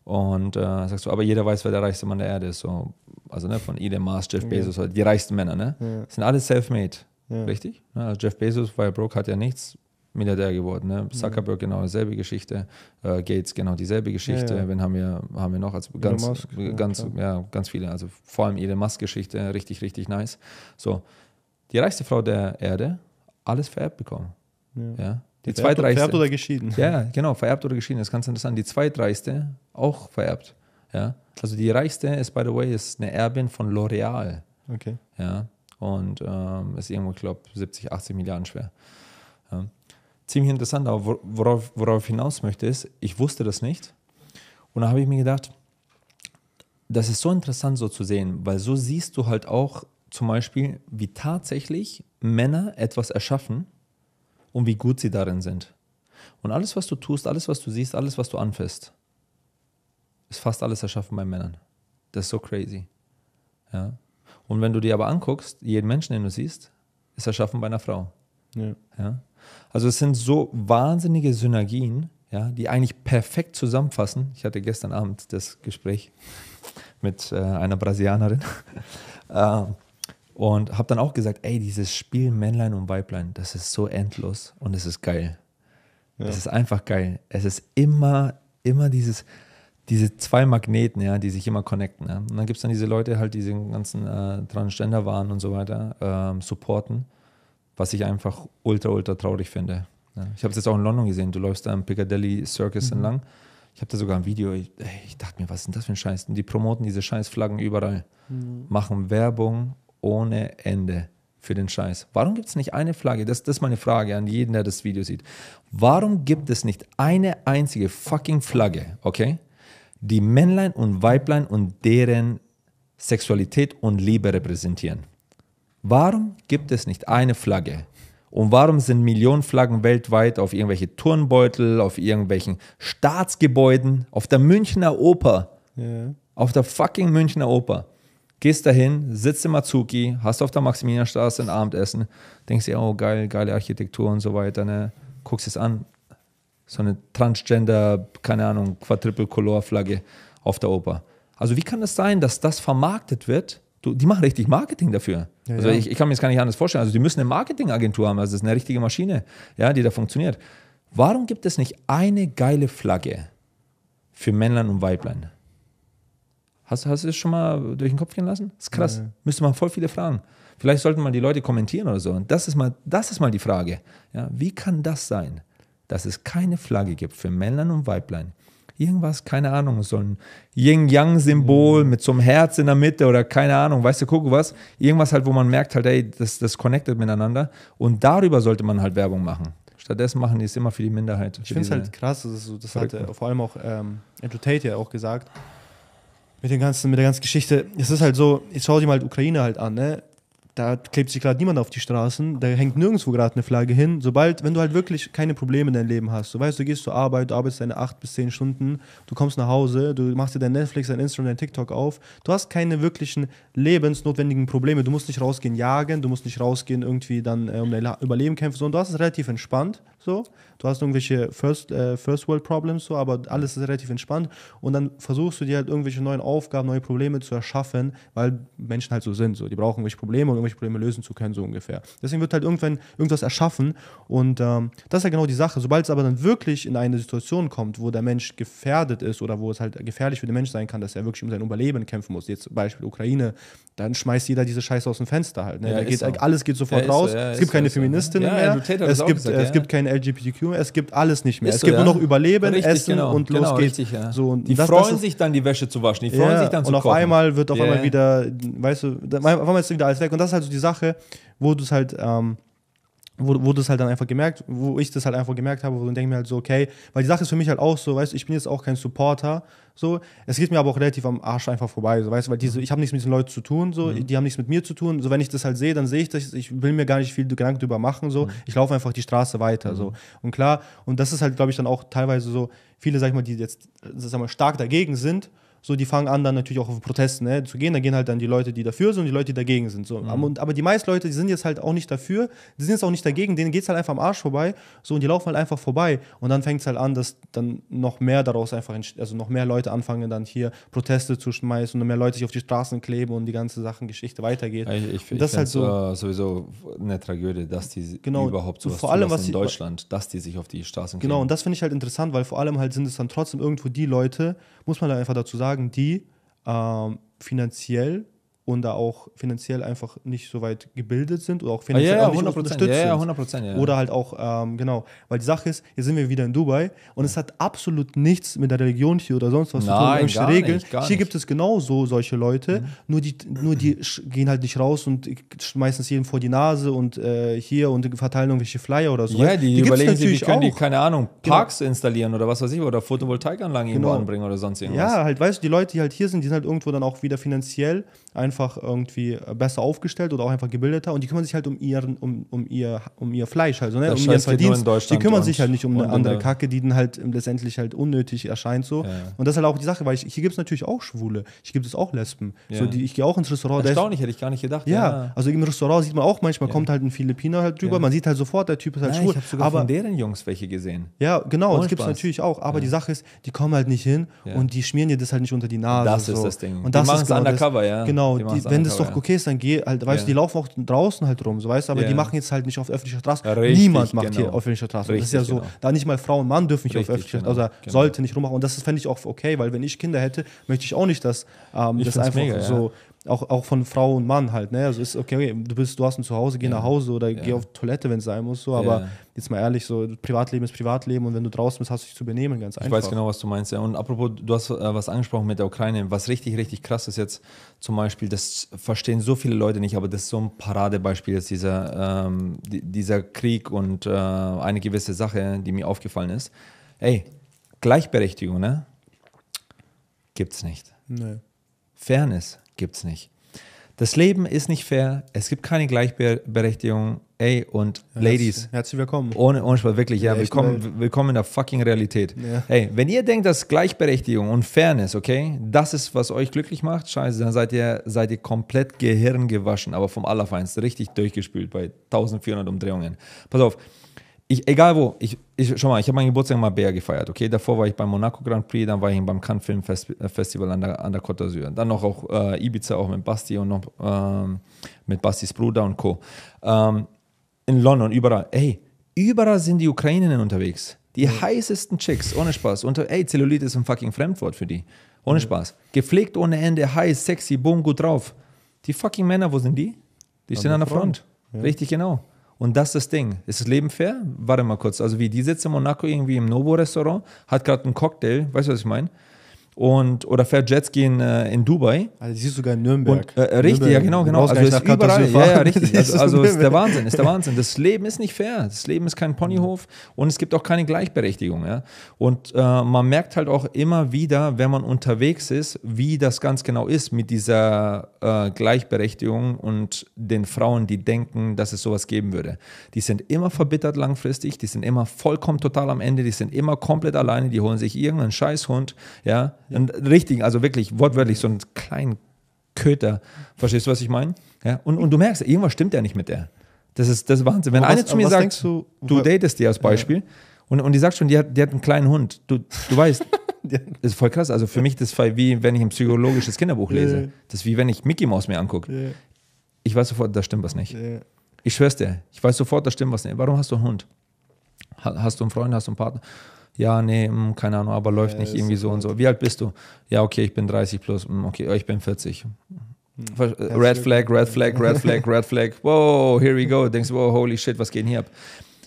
Und äh, sagst du, aber jeder weiß, wer der reichste Mann der Erde ist. So, also ne, von Elon Musk, Jeff Bezos, ja. die reichsten Männer, ne? Ja. Sind alle self-made. Ja. Richtig? Also Jeff Bezos ja broke, hat ja nichts, Milliardär geworden. Ne? Zuckerberg genau dieselbe Geschichte, äh, Gates genau dieselbe Geschichte. Ja. Wen haben wir, haben wir noch? Also ganz, Musk, ganz, ja, ganz viele. Also vor allem Elon Musk-Geschichte, richtig, richtig nice. So, die reichste Frau der Erde, alles vererbt bekommen. Ja. Die vererbt, zweitreichste. Vererbt oder geschieden? Ja, genau, vererbt oder geschieden. Das ist ganz interessant. Die zweitreichste auch vererbt. Ja. Also die reichste ist, by the way, ist eine Erbin von L'Oreal. Okay. Ja. Und ähm, ist irgendwo, ich glaube, 70, 80 Milliarden schwer. Ja. Ziemlich interessant, aber worauf, worauf ich hinaus möchte, ist, ich wusste das nicht. Und da habe ich mir gedacht, das ist so interessant so zu sehen, weil so siehst du halt auch zum Beispiel, wie tatsächlich Männer etwas erschaffen und wie gut sie darin sind. Und alles, was du tust, alles, was du siehst, alles, was du anfasst, ist fast alles erschaffen bei Männern. Das ist so crazy. Ja? Und wenn du dir aber anguckst, jeden Menschen, den du siehst, ist erschaffen bei einer Frau. Ja. ja? Also es sind so wahnsinnige Synergien, ja, die eigentlich perfekt zusammenfassen. Ich hatte gestern Abend das Gespräch mit äh, einer Brasilianerin. äh, und habe dann auch gesagt, ey, dieses Spiel Männlein und Weiblein, das ist so endlos und es ist geil. Es ja. ist einfach geil. Es ist immer, immer dieses, diese zwei Magneten, ja, die sich immer connecten. Ja. Und dann gibt es dann diese Leute halt, die diesen ganzen äh, Transgender-Waren und so weiter ähm, supporten, was ich einfach ultra, ultra traurig finde. Ja. Ich habe es jetzt auch in London gesehen. Du läufst da am Piccadilly Circus mhm. entlang. Ich habe da sogar ein Video, ich, ich, dachte mir, was ist denn das für ein Scheiß? Und die promoten diese Scheißflaggen überall, mhm. machen Werbung ohne Ende für den Scheiß. Warum gibt es nicht eine Flagge? Das, das ist meine Frage an jeden, der das Video sieht. Warum gibt es nicht eine einzige fucking Flagge, okay, die Männlein und Weiblein und deren Sexualität und Liebe repräsentieren? Warum gibt es nicht eine Flagge? Und warum sind Millionen Flaggen weltweit auf irgendwelche Turnbeutel, auf irgendwelchen Staatsgebäuden, auf der Münchner Oper? Ja. Auf der fucking Münchner Oper. Gehst dahin, sitzt im Azuki, hast auf der Maximilianstraße ein Abendessen, denkst dir, oh geil, geile Architektur und so weiter, ne? guckst es an, so eine Transgender, keine Ahnung, Quadruple-Color-Flagge auf der Oper. Also wie kann es das sein, dass das vermarktet wird? Du, die machen richtig Marketing dafür. Ja, also ja. Ich, ich, kann mir das gar nicht anders vorstellen. Also die müssen eine Marketingagentur haben, also das ist eine richtige Maschine, ja, die da funktioniert. Warum gibt es nicht eine geile Flagge für Männlein und Weiblein? Hast, hast du das schon mal durch den Kopf gehen lassen? Das ist krass. Ja, ja. Müsste man voll viele fragen. Vielleicht sollten mal die Leute kommentieren oder so. Und das ist mal, das ist mal die Frage. Ja, wie kann das sein, dass es keine Flagge gibt für Männlein und Weiblein, Irgendwas, keine Ahnung, so ein Yin-Yang-Symbol mhm. mit so einem Herz in der Mitte oder keine Ahnung, weißt du, guck was. Irgendwas halt, wo man merkt halt, ey, das, das connectet miteinander. Und darüber sollte man halt Werbung machen. Stattdessen machen die es immer für die Minderheit. Ich finde es halt krass, das, so, das hat vor allem auch ähm, Andrew Tate ja auch gesagt, mit, den ganzen, mit der ganzen Geschichte. Es ist halt so, ich schaue dir mal Ukraine halt an, ne? da klebt sich gerade niemand auf die Straßen, da hängt nirgendwo gerade eine Flagge hin. Sobald, wenn du halt wirklich keine Probleme in deinem Leben hast, du weißt, du gehst zur Arbeit, du arbeitest deine acht bis zehn Stunden, du kommst nach Hause, du machst dir dein Netflix, dein Instagram, dein TikTok auf, du hast keine wirklichen lebensnotwendigen Probleme, du musst nicht rausgehen jagen, du musst nicht rausgehen irgendwie dann äh, um dein Überleben kämpfen, sondern du hast es relativ entspannt, so. Du hast irgendwelche First, äh, First World Problems, so, aber alles ist relativ entspannt und dann versuchst du dir halt irgendwelche neuen Aufgaben, neue Probleme zu erschaffen, weil Menschen halt so sind, so. Die brauchen irgendwelche Probleme und irgendwelche Probleme lösen zu können, so ungefähr. Deswegen wird halt irgendwann irgendwas erschaffen und ähm, das ist ja genau die Sache. Sobald es aber dann wirklich in eine Situation kommt, wo der Mensch gefährdet ist oder wo es halt gefährlich für den Mensch sein kann, dass er wirklich um sein Überleben kämpfen muss, jetzt zum Beispiel Ukraine, dann schmeißt jeder diese Scheiße aus dem Fenster halt. Ne? Ja, geht, so. Alles geht sofort ja, raus. So, ja, es gibt keine so, Feministinnen mehr. es, gibt, gesagt, es gibt kein LGBTQ mehr. Es gibt alles nicht mehr. es gibt nur noch Überleben, richtig, Essen genau, und los genau, geht's. Richtig, so, die das, freuen das sich dann, die Wäsche zu waschen. Die freuen sich dann zu Und auf kochen. einmal wird auf einmal wieder, weißt du, auf einmal ist wieder alles weg. Und das ist halt so die Sache, wo du es halt, ähm, wo, wo du es halt dann einfach gemerkt, wo ich das halt einfach gemerkt habe, wo ich denke mir halt so, okay, weil die Sache ist für mich halt auch so, weißt du, ich bin jetzt auch kein Supporter, so, es geht mir aber auch relativ am Arsch einfach vorbei, so, weißt du, weil diese, ich habe nichts mit diesen Leuten zu tun, so, mhm. die haben nichts mit mir zu tun, so, wenn ich das halt sehe, dann sehe ich das, ich will mir gar nicht viel Gedanken drüber machen, so, mhm. ich laufe einfach die Straße weiter, mhm. so, und klar, und das ist halt, glaube ich, dann auch teilweise so, viele, sag ich mal, die jetzt, sag mal, stark dagegen sind, so die fangen an dann natürlich auch auf Protesten ne, zu gehen. Da gehen halt dann die Leute, die dafür sind und die Leute, die dagegen sind. So. Mhm. Aber die meisten Leute, die sind jetzt halt auch nicht dafür, die sind jetzt auch nicht dagegen, denen geht es halt einfach am Arsch vorbei. So, und die laufen halt einfach vorbei. Und dann fängt es halt an, dass dann noch mehr daraus einfach, also noch mehr Leute anfangen dann hier Proteste zu schmeißen und mehr Leute sich auf die Straßen kleben und die ganze Sachen, Geschichte weitergeht. Ich, ich, das ist halt so sowieso eine Tragödie, dass die genau, überhaupt so vor allem, was in Deutschland, dass die sich auf die Straßen kleben. Genau, und das finde ich halt interessant, weil vor allem halt sind es dann trotzdem irgendwo die Leute, muss man da einfach dazu sagen, die ähm, finanziell und da auch finanziell einfach nicht so weit gebildet sind oder auch finanziell ah, ja, auch nicht unterstützt ja, ja, 100%, sind. Ja, oder halt auch, ähm, genau, weil die Sache ist, hier sind wir wieder in Dubai und es hat absolut nichts mit der Religion hier oder sonst was Nein, zu tun, Regeln. Nicht, hier nicht. gibt es genauso solche Leute, mhm. nur, die, nur die gehen halt nicht raus und schmeißen es jedem vor die Nase und äh, hier und verteilen irgendwelche Flyer oder so. Ja, die, die überlegen sich, wie können die, keine Ahnung, genau. Parks genau. installieren oder was weiß ich, oder Photovoltaikanlagen genau. irgendwo anbringen oder sonst irgendwas. Ja, halt, weißt du, die Leute, die halt hier sind, die sind halt irgendwo dann auch wieder finanziell einfach irgendwie besser aufgestellt oder auch einfach gebildeter und die kümmern sich halt um, ihren, um, um, ihr, um ihr Fleisch, also ne? um ihren Verdienst. Die kümmern sich halt nicht um eine andere Kacke, die dann halt letztendlich halt unnötig erscheint so. Ja. Und das ist halt auch die Sache, weil ich, hier gibt es natürlich auch Schwule, hier gibt es auch Lesben. Ja. So, die, ich gehe auch ins Restaurant. Erstaunlich, hätte ich gar nicht gedacht. Ja, ja, also im Restaurant sieht man auch manchmal, kommt halt ein Philippiner halt drüber, man sieht halt sofort, der Typ ist halt Nein, schwul. Ich habe sogar aber, von deren Jungs welche gesehen. Ja, genau, Ohne das gibt es natürlich auch, aber die Sache ist, die kommen halt nicht hin und die schmieren dir das halt nicht unter die Nase. Das ist das Ding. Und das die ist genau undercover, ja. Genau, wenn das doch okay ist, dann geh halt, weißt du, die laufen auch draußen halt rum, so weißt du, aber die machen jetzt halt nicht auf öffentlicher Straße. Richtig, Niemand macht genau. hier auf öffentlicher Straße. Richtig, das ist ja so, genau. da nicht mal Frau und Mann dürfen nicht Richtig, auf öffentlicher Straße, genau, also sollte nicht rummachen. Und das fände ich auch okay, weil wenn ich Kinder hätte, möchte ich auch nicht, dass ähm, das einfach mega, so auch, auch von Frau und Mann halt, ne? Also ist okay, du bist, du hast ein Zuhause, geh ja. nach Hause oder ja. geh auf Toilette, wenn es sein muss, so, aber ja. jetzt mal ehrlich, so Privatleben ist Privatleben und wenn du draußen bist, hast du dich zu benehmen, ganz einfach. Ich weiß genau, was du meinst, ja. Und apropos, du hast äh, was angesprochen mit der Ukraine, was richtig, richtig krass ist jetzt zum Beispiel, das verstehen so viele Leute nicht, aber das ist so ein Paradebeispiel jetzt dieser, ähm, dieser Krieg und äh, eine gewisse Sache, die mir aufgefallen ist. Ey, Gleichberechtigung, ne? Gibt's nicht. Nee. Fairness gibt es nicht. Das Leben ist nicht fair, es gibt keine Gleichberechtigung. Ey, und ja, Ladies. Herzlich willkommen. Ohne, ohne Spaß, wirklich, ja, ja willkommen, willkommen in der fucking Realität. Ja. Ey, wenn ihr denkt, dass Gleichberechtigung und Fairness, okay, das ist, was euch glücklich macht, scheiße, dann seid ihr, seid ihr komplett gehirngewaschen, aber vom Allerfeinsten, richtig durchgespült bei 1400 Umdrehungen. Pass auf, ich, egal wo, ich, ich, schau mal, ich habe meinen Geburtstag mal Bär gefeiert, okay? Davor war ich beim Monaco Grand Prix, dann war ich beim Cannes Film äh, Festival an der, an der Côte d'Azur. Dann noch auch äh, Ibiza, auch mit Basti und noch ähm, mit Bastis Bruder und Co. Ähm, in London, überall. Ey, überall sind die Ukrainerinnen unterwegs. Die mhm. heißesten Chicks, ohne Spaß. Und ey, Zellulite ist ein fucking Fremdwort für die. Ohne mhm. Spaß. Gepflegt ohne Ende, heiß, sexy, boom, gut drauf. Die fucking Männer, wo sind die? Die stehen an der Front. Front. Ja. Richtig genau. Und das ist das Ding. Ist das Leben fair? Warte mal kurz. Also wie die sitzt in Monaco irgendwie im Novo-Restaurant, hat gerade einen Cocktail, weißt du, was ich meine? Und oder fährt Jetski in, äh, in Dubai. Also siehst du sogar in Nürnberg. Und, äh, richtig, Nürnberg. ja genau, genau. Also ist überall, ja, ja, richtig. Also, also ist der Wahnsinn, ist der Wahnsinn. Das Leben ist nicht fair. Das Leben ist kein Ponyhof und es gibt auch keine Gleichberechtigung. Ja? Und äh, man merkt halt auch immer wieder, wenn man unterwegs ist, wie das ganz genau ist mit dieser äh, Gleichberechtigung und den Frauen, die denken, dass es sowas geben würde. Die sind immer verbittert langfristig, die sind immer vollkommen total am Ende, die sind immer komplett alleine, die holen sich irgendeinen Scheißhund, ja, einen richtigen, also wirklich wortwörtlich so einen kleinen Köter. Verstehst du, was ich meine? Ja? Und, und du merkst, irgendwas stimmt ja nicht mit der. Das ist, das ist Wahnsinn. Wenn Aber eine was- zu mir sagt, du- du datest die als Beispiel, und, und die sagt schon, die hat, die hat einen kleinen Hund. Du, du weißt, das ist voll krass. Also für mich das ist wie wenn ich ein psychologisches Kinderbuch lese. Ja. Das ist wie wenn ich Mickey Mouse mir angucke. Ja, Ich weiß sofort, da stimmt was nicht. ja. Ich schwör's dir, ich weiß sofort, da stimmt was nicht. Warum hast du einen Hund? Ha- Hast du einen Freund, hast du einen Partner? Ja, nee, hm, keine Ahnung, aber läuft Ja, nicht irgendwie so so und so. Wie alt bist du? Ja, okay, ich bin 30 plus. Hm, Okay, oh, ich bin 40. Hm. Äh, Red Flag, Red Flag, Red Flag, Red Flag. Wow, here we go. Denkst du, wow, holy shit, was geht denn hier ab?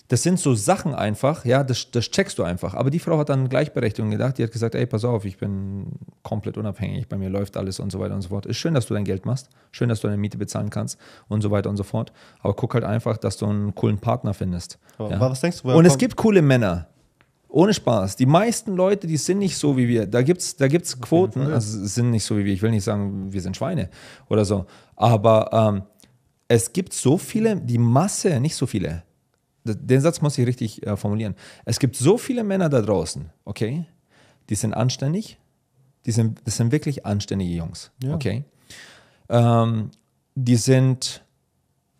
Das sind so Sachen einfach, ja, das, das checkst du einfach. Aber die Frau hat dann Gleichberechtigung gedacht, die hat gesagt, ey, pass auf, ich bin komplett unabhängig, bei mir läuft alles und so weiter und so fort. Ist schön, dass du dein Geld machst, schön, dass du deine Miete bezahlen kannst und so weiter und so fort. Aber guck halt einfach, dass du einen coolen Partner findest. Ja. was denkst du, Und es gibt coole Männer. Ohne Spaß. Die meisten Leute, die sind nicht so wie wir. Da gibt es da gibt's Quoten, Fall. also es sind nicht so wie wir. Ich will nicht sagen, wir sind Schweine oder so. Aber ähm, es gibt so viele, die Masse, nicht so viele. Den Satz muss ich richtig äh, formulieren. Es gibt so viele Männer da draußen, okay? Die sind anständig. Die sind, das sind wirklich anständige Jungs, Ja. okay? Ähm, die sind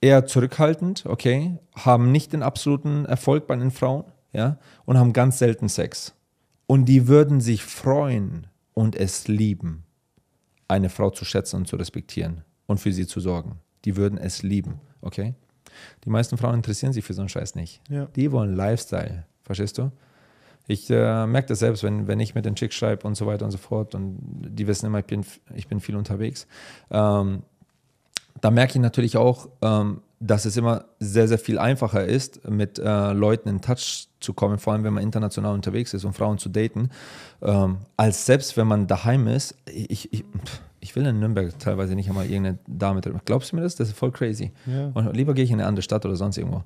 eher zurückhaltend, okay, haben nicht den absoluten Erfolg bei den Frauen, ja, und haben ganz selten Sex. Und die würden sich freuen und es lieben, eine Frau zu schätzen und zu respektieren und für sie zu sorgen. Die würden es lieben, okay? Die meisten Frauen interessieren sich für so einen Scheiß nicht. Ja. Die wollen Lifestyle, verstehst du? Ich äh, merke das selbst, wenn, wenn ich mit den Chicks schreibe und so weiter und so fort und die wissen immer, ich bin, ich bin viel unterwegs. Ähm, da merke ich natürlich auch, ähm, dass es immer sehr, sehr viel einfacher ist, mit äh, Leuten in Touch zu kommen, vor allem wenn man international unterwegs ist und Frauen zu daten, ähm, als selbst wenn man daheim ist. Ich, ich, ich will in Nürnberg teilweise nicht einmal irgendeine Dame treffen. Glaubst du mir das? Das ist voll crazy. Ja. Und lieber gehe ich in eine andere Stadt oder sonst irgendwo,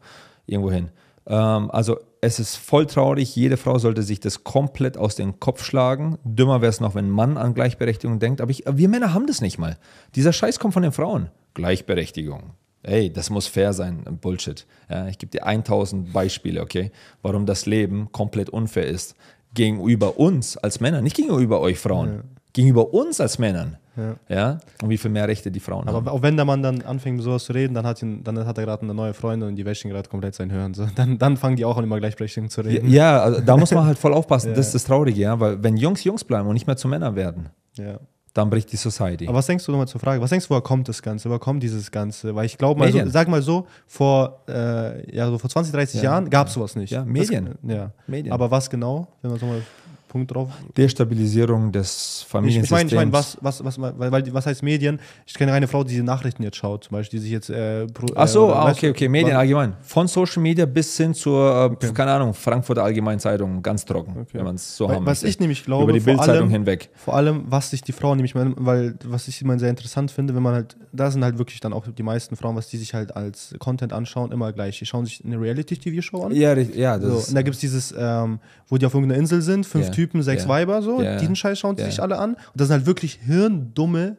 irgendwo hin. Ähm, also es ist voll traurig, jede Frau sollte sich das komplett aus dem Kopf schlagen. Dümmer wäre es noch, wenn ein Mann an Gleichberechtigung denkt, aber ich, wir Männer haben das nicht mal. Dieser Scheiß kommt von den Frauen. Gleichberechtigung. Ey, das muss fair sein. Bullshit. Ja, ich gebe dir 1000 Beispiele, okay, warum das Leben komplett unfair ist. Gegenüber uns als Männer, nicht gegenüber euch Frauen. Gegenüber uns als Männern. Ja. Ja. Und wie viel mehr Rechte die Frauen haben. Aber auch wenn der Mann dann anfängt, mit sowas zu reden, dann hat, ihn, dann hat er gerade eine neue Freundin und die wäscht ihn gerade komplett sein Hören. So. Dann, dann fangen die auch an, immer Gleichberechtigung zu reden. Ja, also da muss man halt voll aufpassen. Das ist das Traurige, ja, weil wenn Jungs Jungs bleiben und nicht mehr zu Männern werden, Ja. Dann bricht die Society. Aber was denkst du nochmal zur Frage? Was denkst du, woher kommt das Ganze? Woher kommt dieses Ganze? Weil ich glaube mal, so, sag mal so, vor, äh, ja, so vor 20, 30 Ja. Jahren gab es sowas nicht. Ja, Das- Medien. ja. Medien. Aber was genau? Wenn man so mal Punkt drauf. Destabilisierung des Ich, Familiensystems. ich meine, ich mein, was, was, was, weil, was heißt Medien? Ich kenne eine Frau, die die Nachrichten jetzt schaut, zum Beispiel, die sich jetzt. Äh, pro- Ach so, äh, ah, okay, okay, Medien allgemein. Von Social Media bis hin zur, äh, keine Ahnung, Frankfurter Allgemeinzeitung, ganz trocken, wenn man es so Weil- haben Was möchte. ich nämlich glaube, Über die Bildzeitung hinweg. Vor allem, was sich die Frauen nämlich, weil was ich immer sehr interessant finde, wenn man halt, da sind halt wirklich dann auch die meisten Frauen, was die sich halt als Content anschauen, immer gleich. Die schauen sich eine Reality-TV-Show an. Ja, ja, das So, und da gibt es dieses, ähm, wo die auf irgendeiner Insel sind, fünf Ja, Typen, sechs ja, Weiber, so, ja, diesen Scheiß schauen ja. sich alle an. Und das sind halt wirklich hirndumme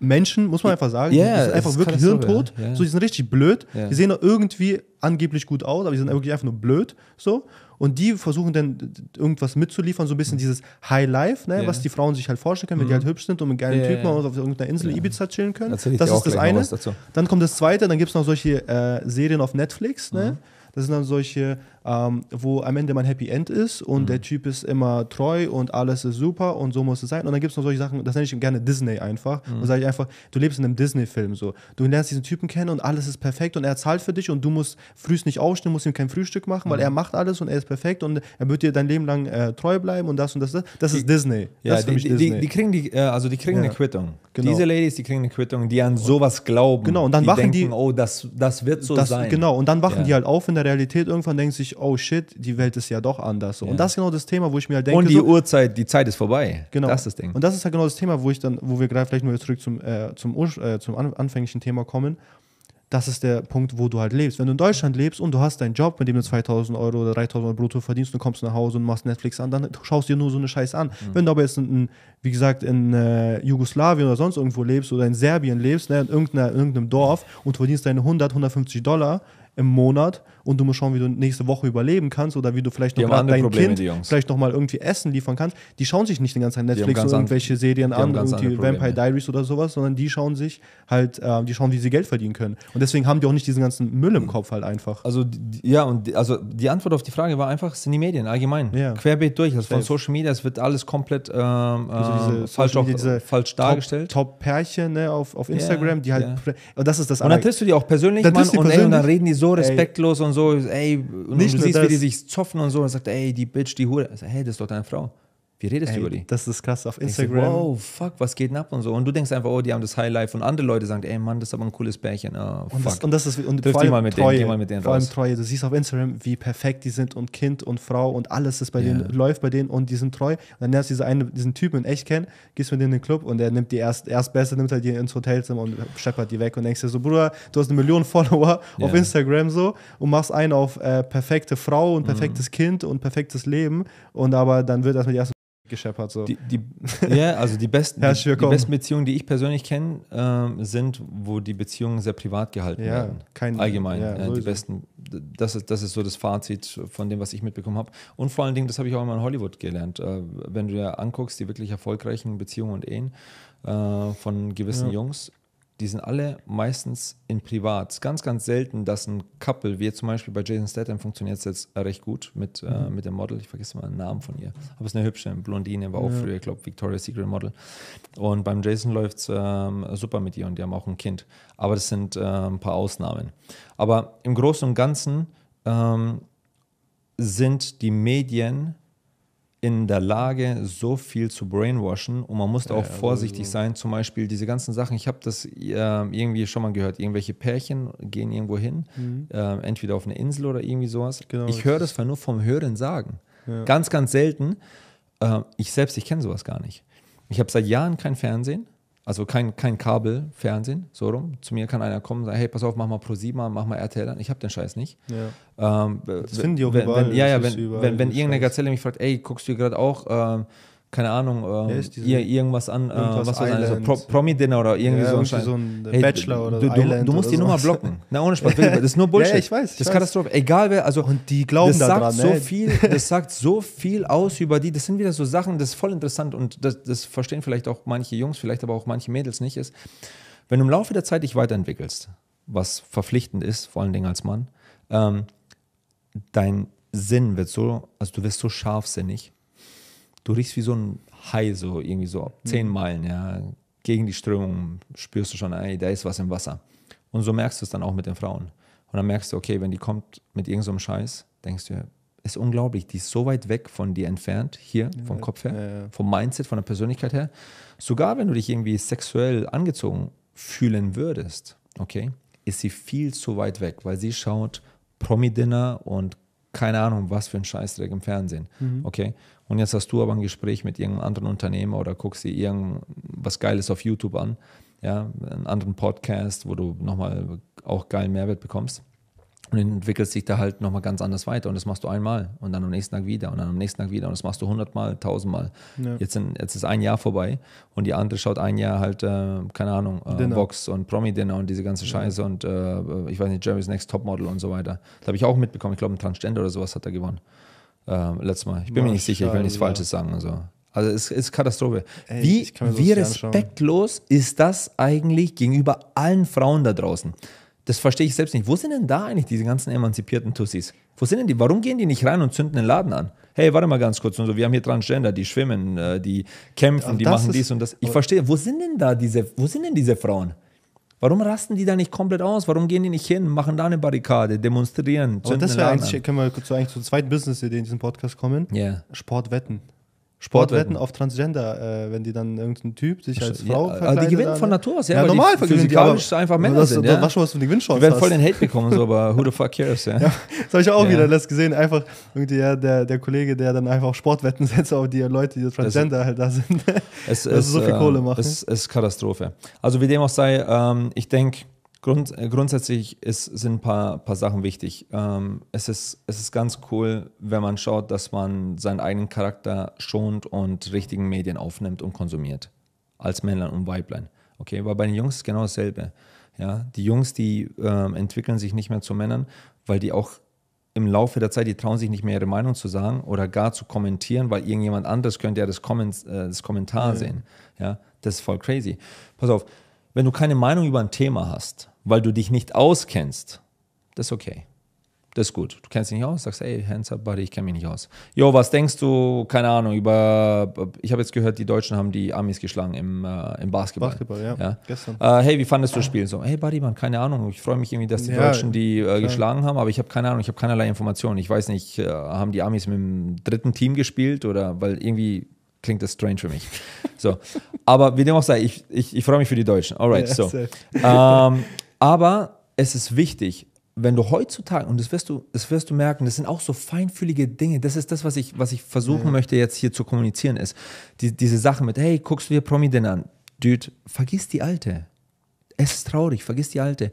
Menschen, muss man einfach sagen. Ja, die sind einfach wirklich hirntot. ja. So, die sind richtig blöd. Ja. Die sehen auch irgendwie angeblich gut aus, aber die sind wirklich einfach nur blöd. So. Und die versuchen dann irgendwas mitzuliefern, so ein bisschen dieses High Life, ne, Ja. was die Frauen sich halt vorstellen können, wenn die halt hübsch sind und mit geilen Ja, Typen auf irgendeiner Insel Ibiza chillen können. Das ist das eine. Dann kommt das zweite, dann gibt es noch solche äh, Serien auf Netflix, ne? Mhm. Das sind dann solche ähm, wo am Ende mein Happy End ist und mhm. der Typ ist immer treu und alles ist super und so muss es sein. Und dann gibt es noch solche Sachen, das nenne ich gerne Disney einfach. Mhm. Und sage ich einfach, du lebst in einem Disney-Film so. Du lernst diesen Typen kennen und alles ist perfekt und er zahlt für dich und du musst frühst nicht aufstehen, musst ihm kein Frühstück machen, mhm. weil er macht alles und er ist perfekt und er wird dir dein Leben lang äh, treu bleiben und das und das. Das, das ist Disney. Ja, das ist die, Disney. Die, die, kriegen die, äh, also die kriegen ja. eine Quittung. Genau. Diese Ladies, die kriegen eine Quittung, die an sowas glauben. Genau, und dann die wachen denken, die. Oh, das, das wird so das, sein. Genau, und dann wachen ja. die halt auf in der Realität irgendwann denken sich, oh shit, die Welt ist ja doch anders. So. Ja. Und das ist genau das Thema, wo ich mir halt denke. Und die so, Uhrzeit, die Zeit ist vorbei. Genau. Das ist das Ding. Und das ist halt genau das Thema, wo ich dann, wo wir gerade vielleicht nur zurück zum, äh, zum, äh, zum anfänglichen Thema kommen das ist der Punkt, wo du halt lebst. Wenn du in Deutschland lebst und du hast deinen Job, mit dem du 2000 Euro oder 3000 Euro brutto verdienst und kommst nach Hause und machst Netflix an, dann schaust du dir nur so eine Scheiße an. Mhm. Wenn du aber jetzt, in, wie gesagt, in äh, Jugoslawien oder sonst irgendwo lebst oder in Serbien lebst, ne, in, irgendeiner, in irgendeinem Dorf und du verdienst deine 100, 150 Dollar im Monat und du musst schauen, wie du nächste Woche überleben kannst oder wie du vielleicht noch dein Probleme, Kind vielleicht noch mal irgendwie Essen liefern kannst. Die schauen sich nicht den ganzen Tag Netflix oder irgendwelche Serien an, irgendwie Vampire Diaries oder sowas, sondern die schauen sich halt, äh, die schauen, wie sie Geld verdienen können. Und deswegen haben die auch nicht diesen ganzen Müll im Kopf halt einfach. Also ja, und die, also die Antwort auf die Frage war einfach, es sind die Medien allgemein. Ja. Querbeet durch. Also von Social Media, es wird alles komplett ähm, also falsch, auch, falsch dargestellt. Top-Pärchen ne, auf, auf Instagram, yeah, die halt. Yeah. Und das ist das Und dann triffst du die auch persönlich, Mann, und? Ey, und dann reden die so respektlos ey. und so, ey, und, und du siehst, das. wie die sich zoffen und so, und sagt, ey, die Bitch, die Hure. Sag, hey, das ist doch deine Frau. Wie redest Ey, du über die? Das ist krass auf Instagram. So, wow, fuck, was geht denn ab und so. Und du denkst einfach, oh, die haben das Highlife. Und andere Leute sagen, ey Mann, das ist aber ein cooles Bärchen. Oh, und, das, und das ist und Triff vor allem mal mit Treue, denen, geh mal mit denen vor allem Treue. Du siehst auf Instagram, wie perfekt die sind und Kind und Frau und alles ist bei yeah. denen, läuft bei denen und die sind treu. Und dann lernst du diese eine, diesen Typen in echt kennen, gehst mit denen in den Club und er nimmt die erst, erstbeste, nimmt halt die ins Hotelzimmer und scheppert die weg und denkst dir so, Bruder, du hast eine Million Follower yeah. auf Instagram so und machst einen auf äh, perfekte Frau und perfektes mhm. Kind und perfektes Leben und aber dann wird erstmal die erste gescheppert. So. Die, die, ja, also die besten, die, die, besten Beziehungen, die ich persönlich kenne, ähm, sind, wo die Beziehungen sehr privat gehalten ja, werden. Kein, Allgemein. Ja, äh, die besten, das ist, das ist so das Fazit von dem, was ich mitbekommen habe. Und vor allen Dingen, das habe ich auch immer in Hollywood gelernt. Äh, wenn du dir anguckst, die wirklich erfolgreichen Beziehungen und Ehen äh, von gewissen ja. Jungs, die sind alle meistens in Privat. Ganz, ganz selten, dass ein Couple, wie zum Beispiel bei Jason Statham, funktioniert es jetzt recht gut mit, äh, mhm. äh, mit dem Model. Ich vergesse mal den Namen von ihr. Aber es ist eine hübsche Blondine, war auch früher, ich glaube, Victoria's Secret Model. Und beim Jason läuft es ähm, super mit ihr und die haben auch ein Kind. Aber das sind äh, ein paar Ausnahmen. Aber im Großen und Ganzen ähm, sind die Medien in der Lage, so viel zu brainwashen und man muss da auch ja, vorsichtig also. sein. Zum Beispiel diese ganzen Sachen, ich habe das äh, irgendwie schon mal gehört, irgendwelche Pärchen gehen irgendwo hin, mhm. äh, entweder auf eine Insel oder irgendwie sowas. Genau, ich höre das nur vom Hören sagen. Ja. Ganz, ganz selten. Äh, ich selbst, ich kenne sowas gar nicht. Ich habe seit Jahren kein Fernsehen. Also kein, kein Kabelfernsehen, so rum. Zu mir kann einer kommen und sagen, hey, pass auf, mach mal ProSieben, mach mal RTL an. Ich habe den Scheiß nicht. Ja. Ähm, das finden die auch wenn, überall. Wenn, ja, ja, wenn, wenn, wenn irgendeine Gazelle mich fragt, ey, guckst du gerade auch ähm, keine Ahnung, äh, ihr, irgendwas an, äh, was weiß ich, so Pro Promi-Dinner oder irgendwie ja, so, ein, so ein hey, Bachelor oder du, du, du musst die Nummer blocken. Na, ohne Spaß, das ist nur Bullshit. ja, ich weiß. Ich das ist Katastrophe. Egal wer, also. Und die glauben das daran, sagt ne? so viel, Das sagt so viel aus über die. Das sind wieder so Sachen, das ist voll interessant und das, das verstehen vielleicht auch manche Jungs, vielleicht aber auch manche Mädels nicht, ist, wenn du im Laufe der Zeit dich weiterentwickelst, was verpflichtend ist, vor allen Dingen als Mann, ähm, dein Sinn wird so, also du wirst so scharfsinnig, du riechst wie so ein Hai, so irgendwie so zehn mhm. Meilen, ja, gegen die Strömung spürst du schon, ey, da ist was im Wasser. Und so merkst du es dann auch mit den Frauen. Und dann merkst du, okay, wenn die kommt mit irgendeinem so Scheiß, denkst du, ist unglaublich, die ist so weit weg von dir entfernt, hier vom ja, Kopf her, ja, ja. vom Mindset, von der Persönlichkeit her. Sogar wenn du dich irgendwie sexuell angezogen fühlen würdest, okay, ist sie viel zu weit weg, weil sie schaut Promi-Dinner und keine Ahnung, was für ein Scheißdreck im Fernsehen. Mhm. Okay. Und jetzt hast du aber ein Gespräch mit irgendeinem anderen Unternehmer oder guckst dir irgendwas Geiles auf YouTube an, ja, einen anderen Podcast, wo du nochmal auch geilen Mehrwert bekommst. Und entwickelst sich da halt nochmal ganz anders weiter. Und das machst du einmal und dann am nächsten Tag wieder und dann am nächsten Tag wieder. Und das machst du hundertmal, tausendmal. Ja. Jetzt, jetzt ist ein Jahr vorbei und die andere schaut ein Jahr halt, äh, keine Ahnung, äh, Vox und Promi-Dinner und diese ganze Scheiße ja. und äh, ich weiß nicht, Jerry's Next Topmodel und so weiter. Das habe ich auch mitbekommen. Ich glaube, ein Transgender oder sowas hat er gewonnen. Äh, letztes Mal. Ich bin mir nicht sicher, ich will nichts Falsches sagen. Also. Also es ist Katastrophe. Ey, wie, wie respektlos ist das eigentlich gegenüber allen Frauen da draußen? Das verstehe ich selbst nicht. Wo sind denn da eigentlich diese ganzen emanzipierten Tussis? Wo sind denn die? Warum gehen die nicht rein und zünden den Laden an? Hey, warte mal ganz kurz und so. Wir haben hier Transgender, die schwimmen, äh, die kämpfen, die machen dies und das. Ich verstehe. Wo sind denn da diese? Wo sind denn diese Frauen? Warum rasten die da nicht komplett aus? Warum gehen die nicht hin, machen da eine Barrikade, demonstrieren? Und das wäre eigentlich, können wir zu, eigentlich zur zweiten Business-Idee in diesem Podcast kommen. Ja. Yeah. Sportwetten. Sportwetten auf Transgender, äh, wenn die dann irgendein Typ sich als Frau ja, verkleidet. Die gewinnen von Natur aus, ja. ja normal die physikalisch einfach Männer das, sind. Ja. Das schon was von den Gewinnchancen Die werden voll den Hate bekommen, so, aber who the fuck cares, ja. ja das habe ich auch ja. wieder das gesehen. Einfach irgendwie ja, der, der Kollege, der dann einfach Sportwetten setzt auf die Leute, die Transgender das, halt da sind. Es, es, so viel Kohle machen. Es ist Katastrophe. Also wie dem auch sei, ähm, ich denke, Grund, äh, grundsätzlich ist, sind ein paar, paar Sachen wichtig. Ähm, es, ist, es ist ganz cool, wenn man schaut, dass man seinen eigenen Charakter schont und richtigen Medien aufnimmt und konsumiert. Als Männlein und Weiblein. Okay, weil bei den Jungs ist genau dasselbe. Ja, die Jungs, die ähm, entwickeln sich nicht mehr zu Männern, weil die auch im Laufe der Zeit, die trauen sich nicht mehr ihre Meinung zu sagen oder gar zu kommentieren, weil irgendjemand anderes könnte ja das, Comment, äh, das Kommentar ja. sehen. Ja, das ist voll crazy. Pass auf, wenn du keine Meinung über ein Thema hast, weil du dich nicht auskennst, das ist okay. Das ist gut. Du kennst dich nicht aus, sagst, hey, hands up, buddy, ich kenne mich nicht aus. Jo, was denkst du, keine Ahnung, über, ich habe jetzt gehört, die Deutschen haben die Amis geschlagen im, äh, im Basketball. Basketball, ja, ja. gestern. Äh, hey, wie fandest du das Spiel? So, hey, buddy, man, keine Ahnung, ich freue mich irgendwie, dass die ja, Deutschen die äh, geschlagen haben, aber ich habe keine Ahnung, ich habe keinerlei Informationen. Ich weiß nicht, äh, haben die Amis mit dem dritten Team gespielt oder, weil irgendwie klingt das strange für mich. So, aber wie dem auch sei, ich, ich, ich freue mich für die Deutschen. Alright, so. Ähm, aber es ist wichtig, wenn du heutzutage, und das wirst du, das wirst du merken, das sind auch so feinfühlige Dinge, das ist das, was ich, was ich versuchen ja. möchte jetzt hier zu kommunizieren, ist die, diese Sache mit, hey, guckst du dir Promi denn an? Dude, vergiss die Alte. Es ist traurig, vergiss die Alte.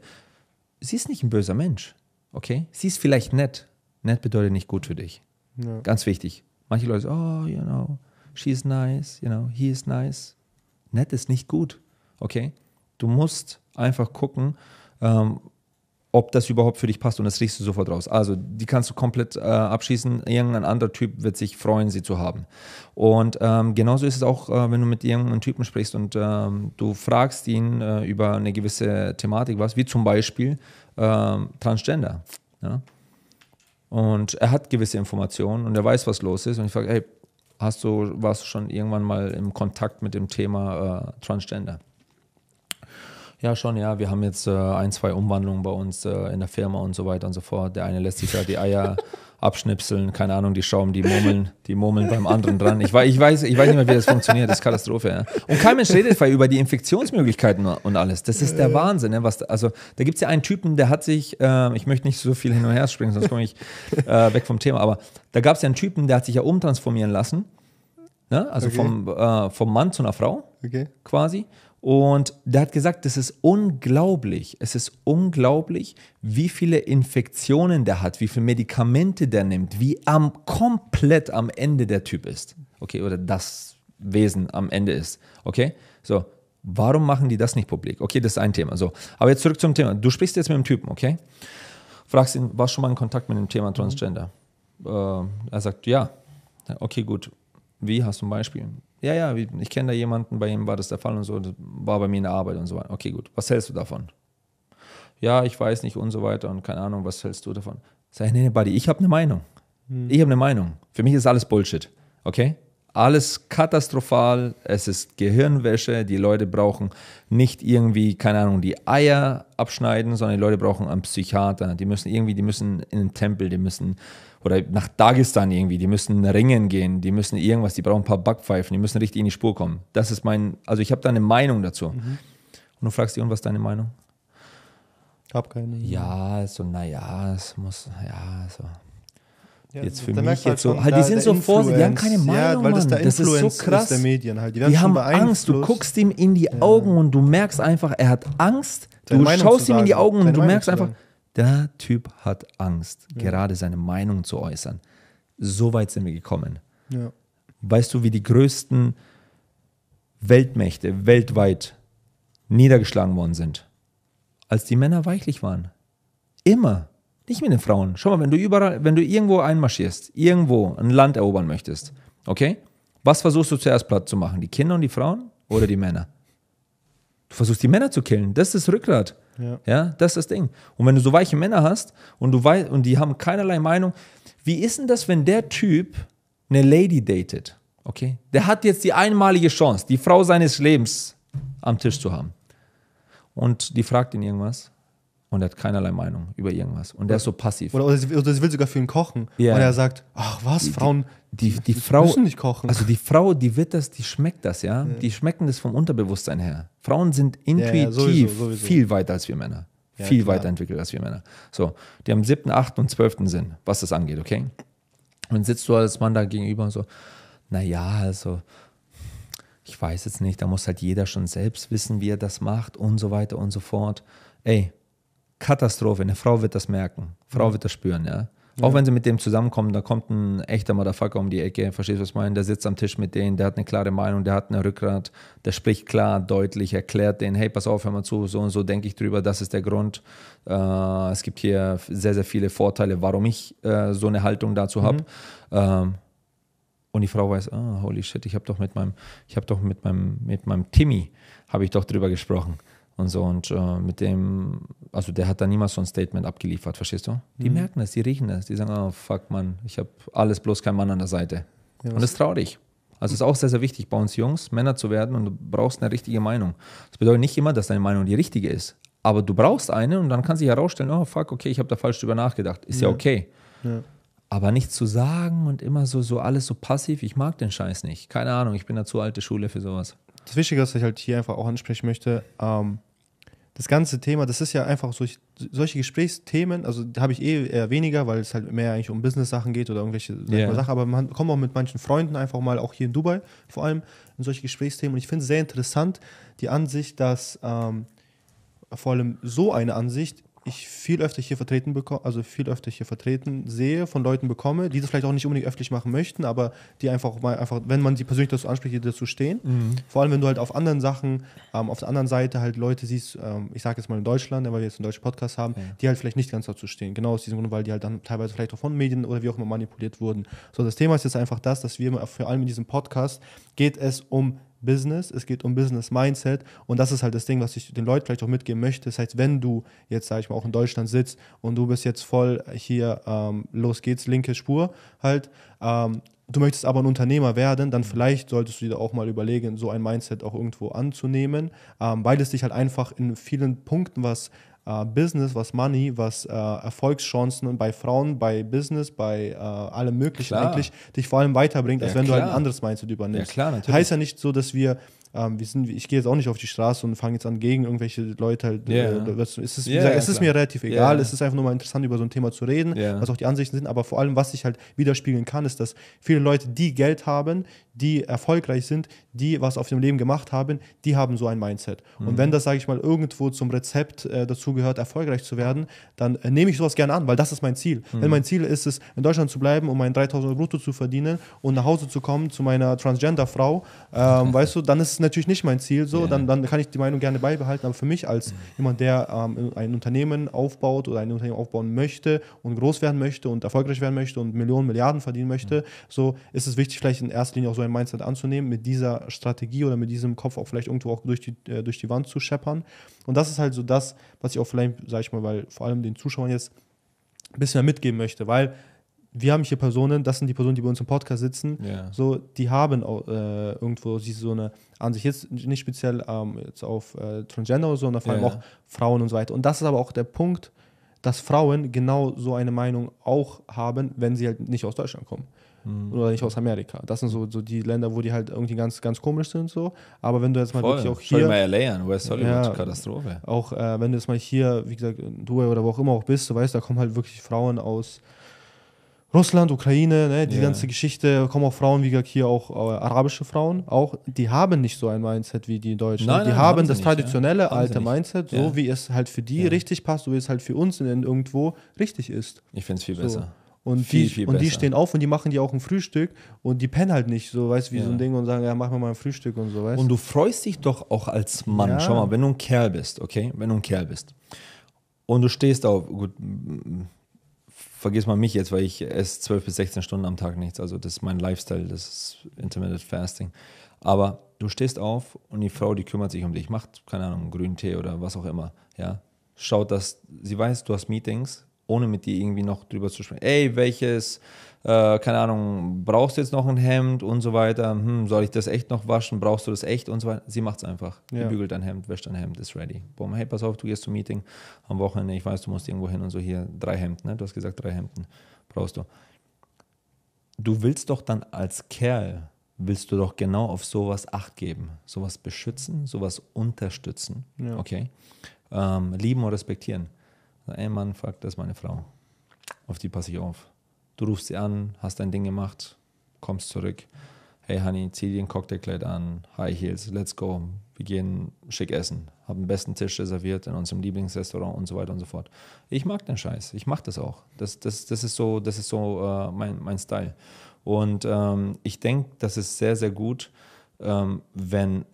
Sie ist nicht ein böser Mensch, okay? Sie ist vielleicht nett. Nett bedeutet nicht gut für dich. Ja. Ganz wichtig. Manche Leute sagen, oh, you know, she's nice, you know, he is nice. Nett ist nicht gut, okay? Du musst einfach gucken, ähm, ob das überhaupt für dich passt und das riechst du sofort raus. Also die kannst du komplett äh, abschießen. Irgendein anderer Typ wird sich freuen, sie zu haben. Und ähm, genauso ist es auch, äh, wenn du mit irgendeinem Typen sprichst und ähm, du fragst ihn äh, über eine gewisse Thematik, was wie zum Beispiel ähm, Transgender. Ja? Und er hat gewisse Informationen und er weiß, was los ist. Und ich frage, hey, hast du, warst du schon irgendwann mal im Kontakt mit dem Thema äh, Transgender? Ja, schon, ja. Wir haben jetzt äh, ein, zwei Umwandlungen bei uns äh, in der Firma und so weiter und so fort. Der eine lässt sich da die Eier abschnipseln, keine Ahnung, die Schrauben, die murmeln, die murmeln beim anderen dran. Ich, ich, weiß, ich weiß nicht mehr, wie das funktioniert, das ist Katastrophe. Ja. Und kein Mensch redet über die Infektionsmöglichkeiten und alles. Das ist der Wahnsinn. Ja, was, also, da gibt es ja einen Typen, der hat sich, äh, ich möchte nicht so viel hin und her springen, sonst komme ich äh, weg vom Thema, aber da gab es ja einen Typen, der hat sich ja umtransformieren lassen. Ne? Also okay. vom, äh, vom Mann zu einer Frau okay. quasi. Und der hat gesagt, das ist unglaublich. Es ist unglaublich, wie viele Infektionen der hat, wie viele Medikamente der nimmt, wie am komplett am Ende der Typ ist. Okay, oder das Wesen am Ende ist. Okay? So, warum machen die das nicht publik? Okay, das ist ein Thema. So, aber jetzt zurück zum Thema. Du sprichst jetzt mit dem Typen, okay? Fragst ihn, warst du schon mal in Kontakt mit dem Thema Transgender? Mhm. Äh, er sagt, ja. Okay, gut. Wie hast du ein Beispiel? Ja, ja, ich kenne da jemanden, bei ihm war das der Fall und so, war bei mir in der Arbeit und so weiter. Okay, gut. Was hältst du davon? Ja, ich weiß nicht und so weiter und keine Ahnung, was hältst du davon? Sag ich, nee, nee, Buddy, ich habe eine Meinung. Hm. Ich habe eine Meinung. Für mich ist alles Bullshit. Okay? Alles katastrophal, es ist Gehirnwäsche, die Leute brauchen nicht irgendwie, keine Ahnung, die Eier abschneiden, sondern die Leute brauchen einen Psychiater. Die müssen irgendwie, die müssen in den Tempel, die müssen oder nach Dagestan irgendwie, die müssen ringen gehen, die müssen irgendwas, die brauchen ein paar Backpfeifen, die müssen richtig in die Spur kommen. Das ist mein, also ich habe da eine Meinung dazu. Mhm. Und du fragst dich, und was ist deine Meinung? Hab keine. Ja, so, naja, es muss, ja, so. Ja, jetzt für mich jetzt halt so, halt, die sind so vorsichtig, die haben keine Meinung, ja, weil das, der das ist so krass. Ist Medien halt. Die, die haben Angst, du guckst ihm in die ja. Augen und du merkst einfach, er hat Angst, Seine du Meinung schaust ihm in die Augen und du Meinung merkst einfach, der Typ hat Angst, ja. gerade seine Meinung zu äußern. So weit sind wir gekommen. Ja. Weißt du, wie die größten Weltmächte weltweit niedergeschlagen worden sind? Als die Männer weichlich waren. Immer. Nicht mit den Frauen. Schau mal, wenn du überall, wenn du irgendwo einmarschierst, irgendwo ein Land erobern möchtest, okay? Was versuchst du zuerst platt zu machen? Die Kinder und die Frauen oder die Männer? Du versuchst die Männer zu killen. Das ist das Rückgrat. Ja. ja, das ist das Ding. Und wenn du so weiche Männer hast und du weißt, und die haben keinerlei Meinung, wie ist denn das, wenn der Typ eine Lady datet? Okay? Der hat jetzt die einmalige Chance, die Frau seines Lebens am Tisch zu haben. Und die fragt ihn irgendwas und er hat keinerlei Meinung über irgendwas. Und der ist so passiv. Oder, oder, sie, oder sie will sogar für ihn kochen. Yeah. Und er sagt, ach was, Frauen die, die, die Frau, müssen nicht kochen. Also die Frau, die wird das, die schmeckt das, ja. ja. Die schmecken das vom Unterbewusstsein her. Frauen sind intuitiv ja, sowieso, sowieso. viel weiter als wir Männer. viel klar. weiterentwickelt als wir Männer. So, die haben siebten, achten und zwölften Sinn, was das angeht, okay? Und sitzt du als Mann da gegenüber und so, naja, also ich weiß jetzt nicht, da muss halt jeder schon selbst wissen, wie er das macht und so weiter und so fort. Ey, Katastrophe, eine Frau wird das merken, Frau mhm. wird das spüren, ja. Auch ja. wenn sie mit dem zusammenkommen, da kommt ein echter Motherfucker um die Ecke, verstehst du, was ich meine? Der sitzt am Tisch mit denen, der hat eine klare Meinung, der hat eine Rückgrat, der spricht klar, deutlich, erklärt denen, hey, pass auf, hör mal zu, so und so denke ich drüber, das ist der Grund. Äh, es gibt hier sehr, sehr viele Vorteile, warum ich äh, so eine Haltung dazu habe. Mhm. Ähm, und die Frau weiß, oh, holy shit, ich habe doch mit meinem, ich habe doch mit meinem, mit meinem Timmy, habe ich doch drüber gesprochen und so. Und äh, mit dem, also der hat da niemals so ein Statement abgeliefert, verstehst du? Die mhm. merken das, die riechen das, die sagen, oh fuck, Mann, ich habe alles bloß kein Mann an der Seite. Ja, und das ist traurig. Also es ist auch sehr, sehr wichtig, bei uns Jungs Männer zu werden und du brauchst eine richtige Meinung. Das bedeutet nicht immer, dass deine Meinung die richtige ist, aber du brauchst eine und dann kann sich herausstellen, oh fuck, okay, ich habe da falsch drüber nachgedacht. Ist ja, ja okay. Ja. Aber nichts zu sagen und immer so, so alles so passiv, ich mag den Scheiß nicht. Keine Ahnung, ich bin da zu alte Schule für sowas. Das Wichtige, was ich halt hier einfach auch ansprechen möchte, ähm, das ganze Thema, das ist ja einfach solch, solche Gesprächsthemen, also habe ich eh eher weniger, weil es halt mehr eigentlich um Business-Sachen geht oder irgendwelche yeah. Sachen, aber man kommt auch mit manchen Freunden einfach mal, auch hier in Dubai vor allem, in solche Gesprächsthemen und ich finde es sehr interessant, die Ansicht, dass ähm, vor allem so eine Ansicht ich viel öfter hier vertreten bekomme, also viel öfter hier vertreten sehe, von Leuten bekomme, die das vielleicht auch nicht unbedingt öffentlich machen möchten, aber die einfach mal einfach, wenn man sie persönlich dazu anspricht, die dazu stehen. Mhm. Vor allem, wenn du halt auf anderen Sachen, ähm, auf der anderen Seite halt Leute siehst, ähm, ich sage jetzt mal in Deutschland, weil wir jetzt einen deutschen Podcast haben, ja. die halt vielleicht nicht ganz dazu stehen. Genau aus diesem Grund, weil die halt dann teilweise vielleicht auch von Medien oder wie auch immer manipuliert wurden. So, das Thema ist jetzt einfach das, dass wir vor allem in diesem Podcast geht es um Business, es geht um Business Mindset und das ist halt das Ding, was ich den Leuten vielleicht auch mitgeben möchte. Das heißt, wenn du jetzt, sage ich mal, auch in Deutschland sitzt und du bist jetzt voll hier, ähm, los geht's, linke Spur halt, ähm, du möchtest aber ein Unternehmer werden, dann vielleicht solltest du dir auch mal überlegen, so ein Mindset auch irgendwo anzunehmen, ähm, weil es dich halt einfach in vielen Punkten, was äh, Business, was Money, was äh, Erfolgschancen bei Frauen, bei Business, bei äh, allem Möglichen klar. eigentlich dich vor allem weiterbringt, als ja, wenn klar. du halt ein anderes Mindset übernimmst. Ja, klar, natürlich. Heißt ja nicht so, dass wir ähm, wir sind, ich gehe jetzt auch nicht auf die Straße und fange jetzt an, gegen irgendwelche Leute halt. Yeah. Äh, es ist, yeah, gesagt, es ist mir relativ egal. Yeah. Es ist einfach nur mal interessant, über so ein Thema zu reden, was auch die Ansichten sind. Aber vor allem, was sich halt widerspiegeln kann, ist, dass viele Leute, die Geld haben, die erfolgreich sind, die was auf dem Leben gemacht haben, die haben so ein Mindset. Mhm. Und wenn das, sage ich mal, irgendwo zum Rezept äh, dazu gehört, erfolgreich zu werden, dann äh, nehme ich sowas gerne an, weil das ist mein Ziel. Mhm. Wenn mein Ziel ist es, in Deutschland zu bleiben, um meinen 3000 Euro brutto zu verdienen und nach Hause zu kommen zu meiner Transgender-Frau, ähm, weißt du, dann ist es natürlich nicht mein Ziel, so, yeah. dann, dann kann ich die Meinung gerne beibehalten, aber für mich als mhm. jemand, der ähm, ein Unternehmen aufbaut oder ein Unternehmen aufbauen möchte und groß werden möchte und erfolgreich werden möchte und Millionen, Milliarden verdienen möchte, mhm. so ist es wichtig, vielleicht in erster Linie auch so ein Mindset anzunehmen, mit dieser Strategie oder mit diesem Kopf auch vielleicht irgendwo auch durch die, äh, durch die Wand zu scheppern. Und das ist halt so das, was ich auch vielleicht, sag ich mal, weil vor allem den Zuschauern jetzt ein bisschen mehr mitgeben möchte, weil wir haben hier Personen, das sind die Personen, die bei uns im Podcast sitzen, yeah. so, die haben äh, irgendwo so eine Ansicht, jetzt nicht speziell ähm, jetzt auf äh, Transgender oder so, sondern vor allem yeah. auch Frauen und so weiter. Und das ist aber auch der Punkt, dass Frauen genau so eine Meinung auch haben, wenn sie halt nicht aus Deutschland kommen. Mhm. Oder nicht aus Amerika. Das sind so, so die Länder, wo die halt irgendwie ganz, ganz komisch sind. so. Aber wenn du jetzt mal Voll. wirklich auch hier. Schau mal LA an, West Hollywood, ja, Katastrophe. Auch äh, wenn du jetzt mal hier, wie gesagt, in Dubai oder wo auch immer auch bist, du weißt, da kommen halt wirklich Frauen aus Russland, Ukraine, ne, die yeah. ganze Geschichte, kommen auch Frauen, wie gesagt, hier auch äh, arabische Frauen, auch, die haben nicht so ein Mindset wie die Deutschen. Nein, die nein, haben, haben das traditionelle ja. alte Mindset, so ja. wie es halt für die ja. richtig passt, so wie es halt für uns in, irgendwo richtig ist. Ich finde es viel so. besser. Und, viel, die, viel und die stehen auf und die machen dir auch ein Frühstück und die pennen halt nicht so, weißt du, wie so ein Ding und sagen, ja, mach mir mal ein Frühstück und so, weißt Und du freust dich doch auch als Mann, schau mal, wenn du ein Kerl bist, okay, wenn du ein Kerl bist und du stehst auf, gut, vergiss mal mich jetzt, weil ich esse 12 bis 16 Stunden am Tag nichts. Also das ist mein Lifestyle, das ist Intermittent Fasting. Aber du stehst auf und die Frau, die kümmert sich um dich, macht, keine Ahnung, grünen Tee oder was auch immer, ja. schaut, dass sie weiß, du hast Meetings, ohne mit dir irgendwie noch drüber zu sprechen. Ey, welches, äh, keine Ahnung, brauchst du jetzt noch ein Hemd und so weiter? Hm, soll ich das echt noch waschen? Brauchst du das echt und so weiter? Sie macht es einfach. Ja. Sie bügelt dein Hemd, wäscht dein Hemd, ist ready. Boom, hey, pass auf, du gehst zum Meeting am Wochenende. Ich weiß, du musst irgendwo hin und so hier drei Hemden. Ne? Du hast gesagt, drei Hemden brauchst du. Du willst doch dann als Kerl willst du doch genau auf sowas Acht geben, sowas beschützen, sowas unterstützen, ja. okay? Ähm, lieben und respektieren. Ey Mann, fuck, das ist meine Frau. Auf die passe ich auf. Du rufst sie an, hast dein Ding gemacht, kommst zurück. Hey Honey, zieh dir ein Cocktailkleid an, High Heels, let's go. Wir gehen schick essen, haben den besten Tisch reserviert in unserem Lieblingsrestaurant und so weiter und so fort. Ich mag den Scheiß, ich mag das auch. Das, das, das ist so, das ist so äh, mein, mein Style. Und ähm, ich denke, das ist sehr, sehr gut, ähm, wenn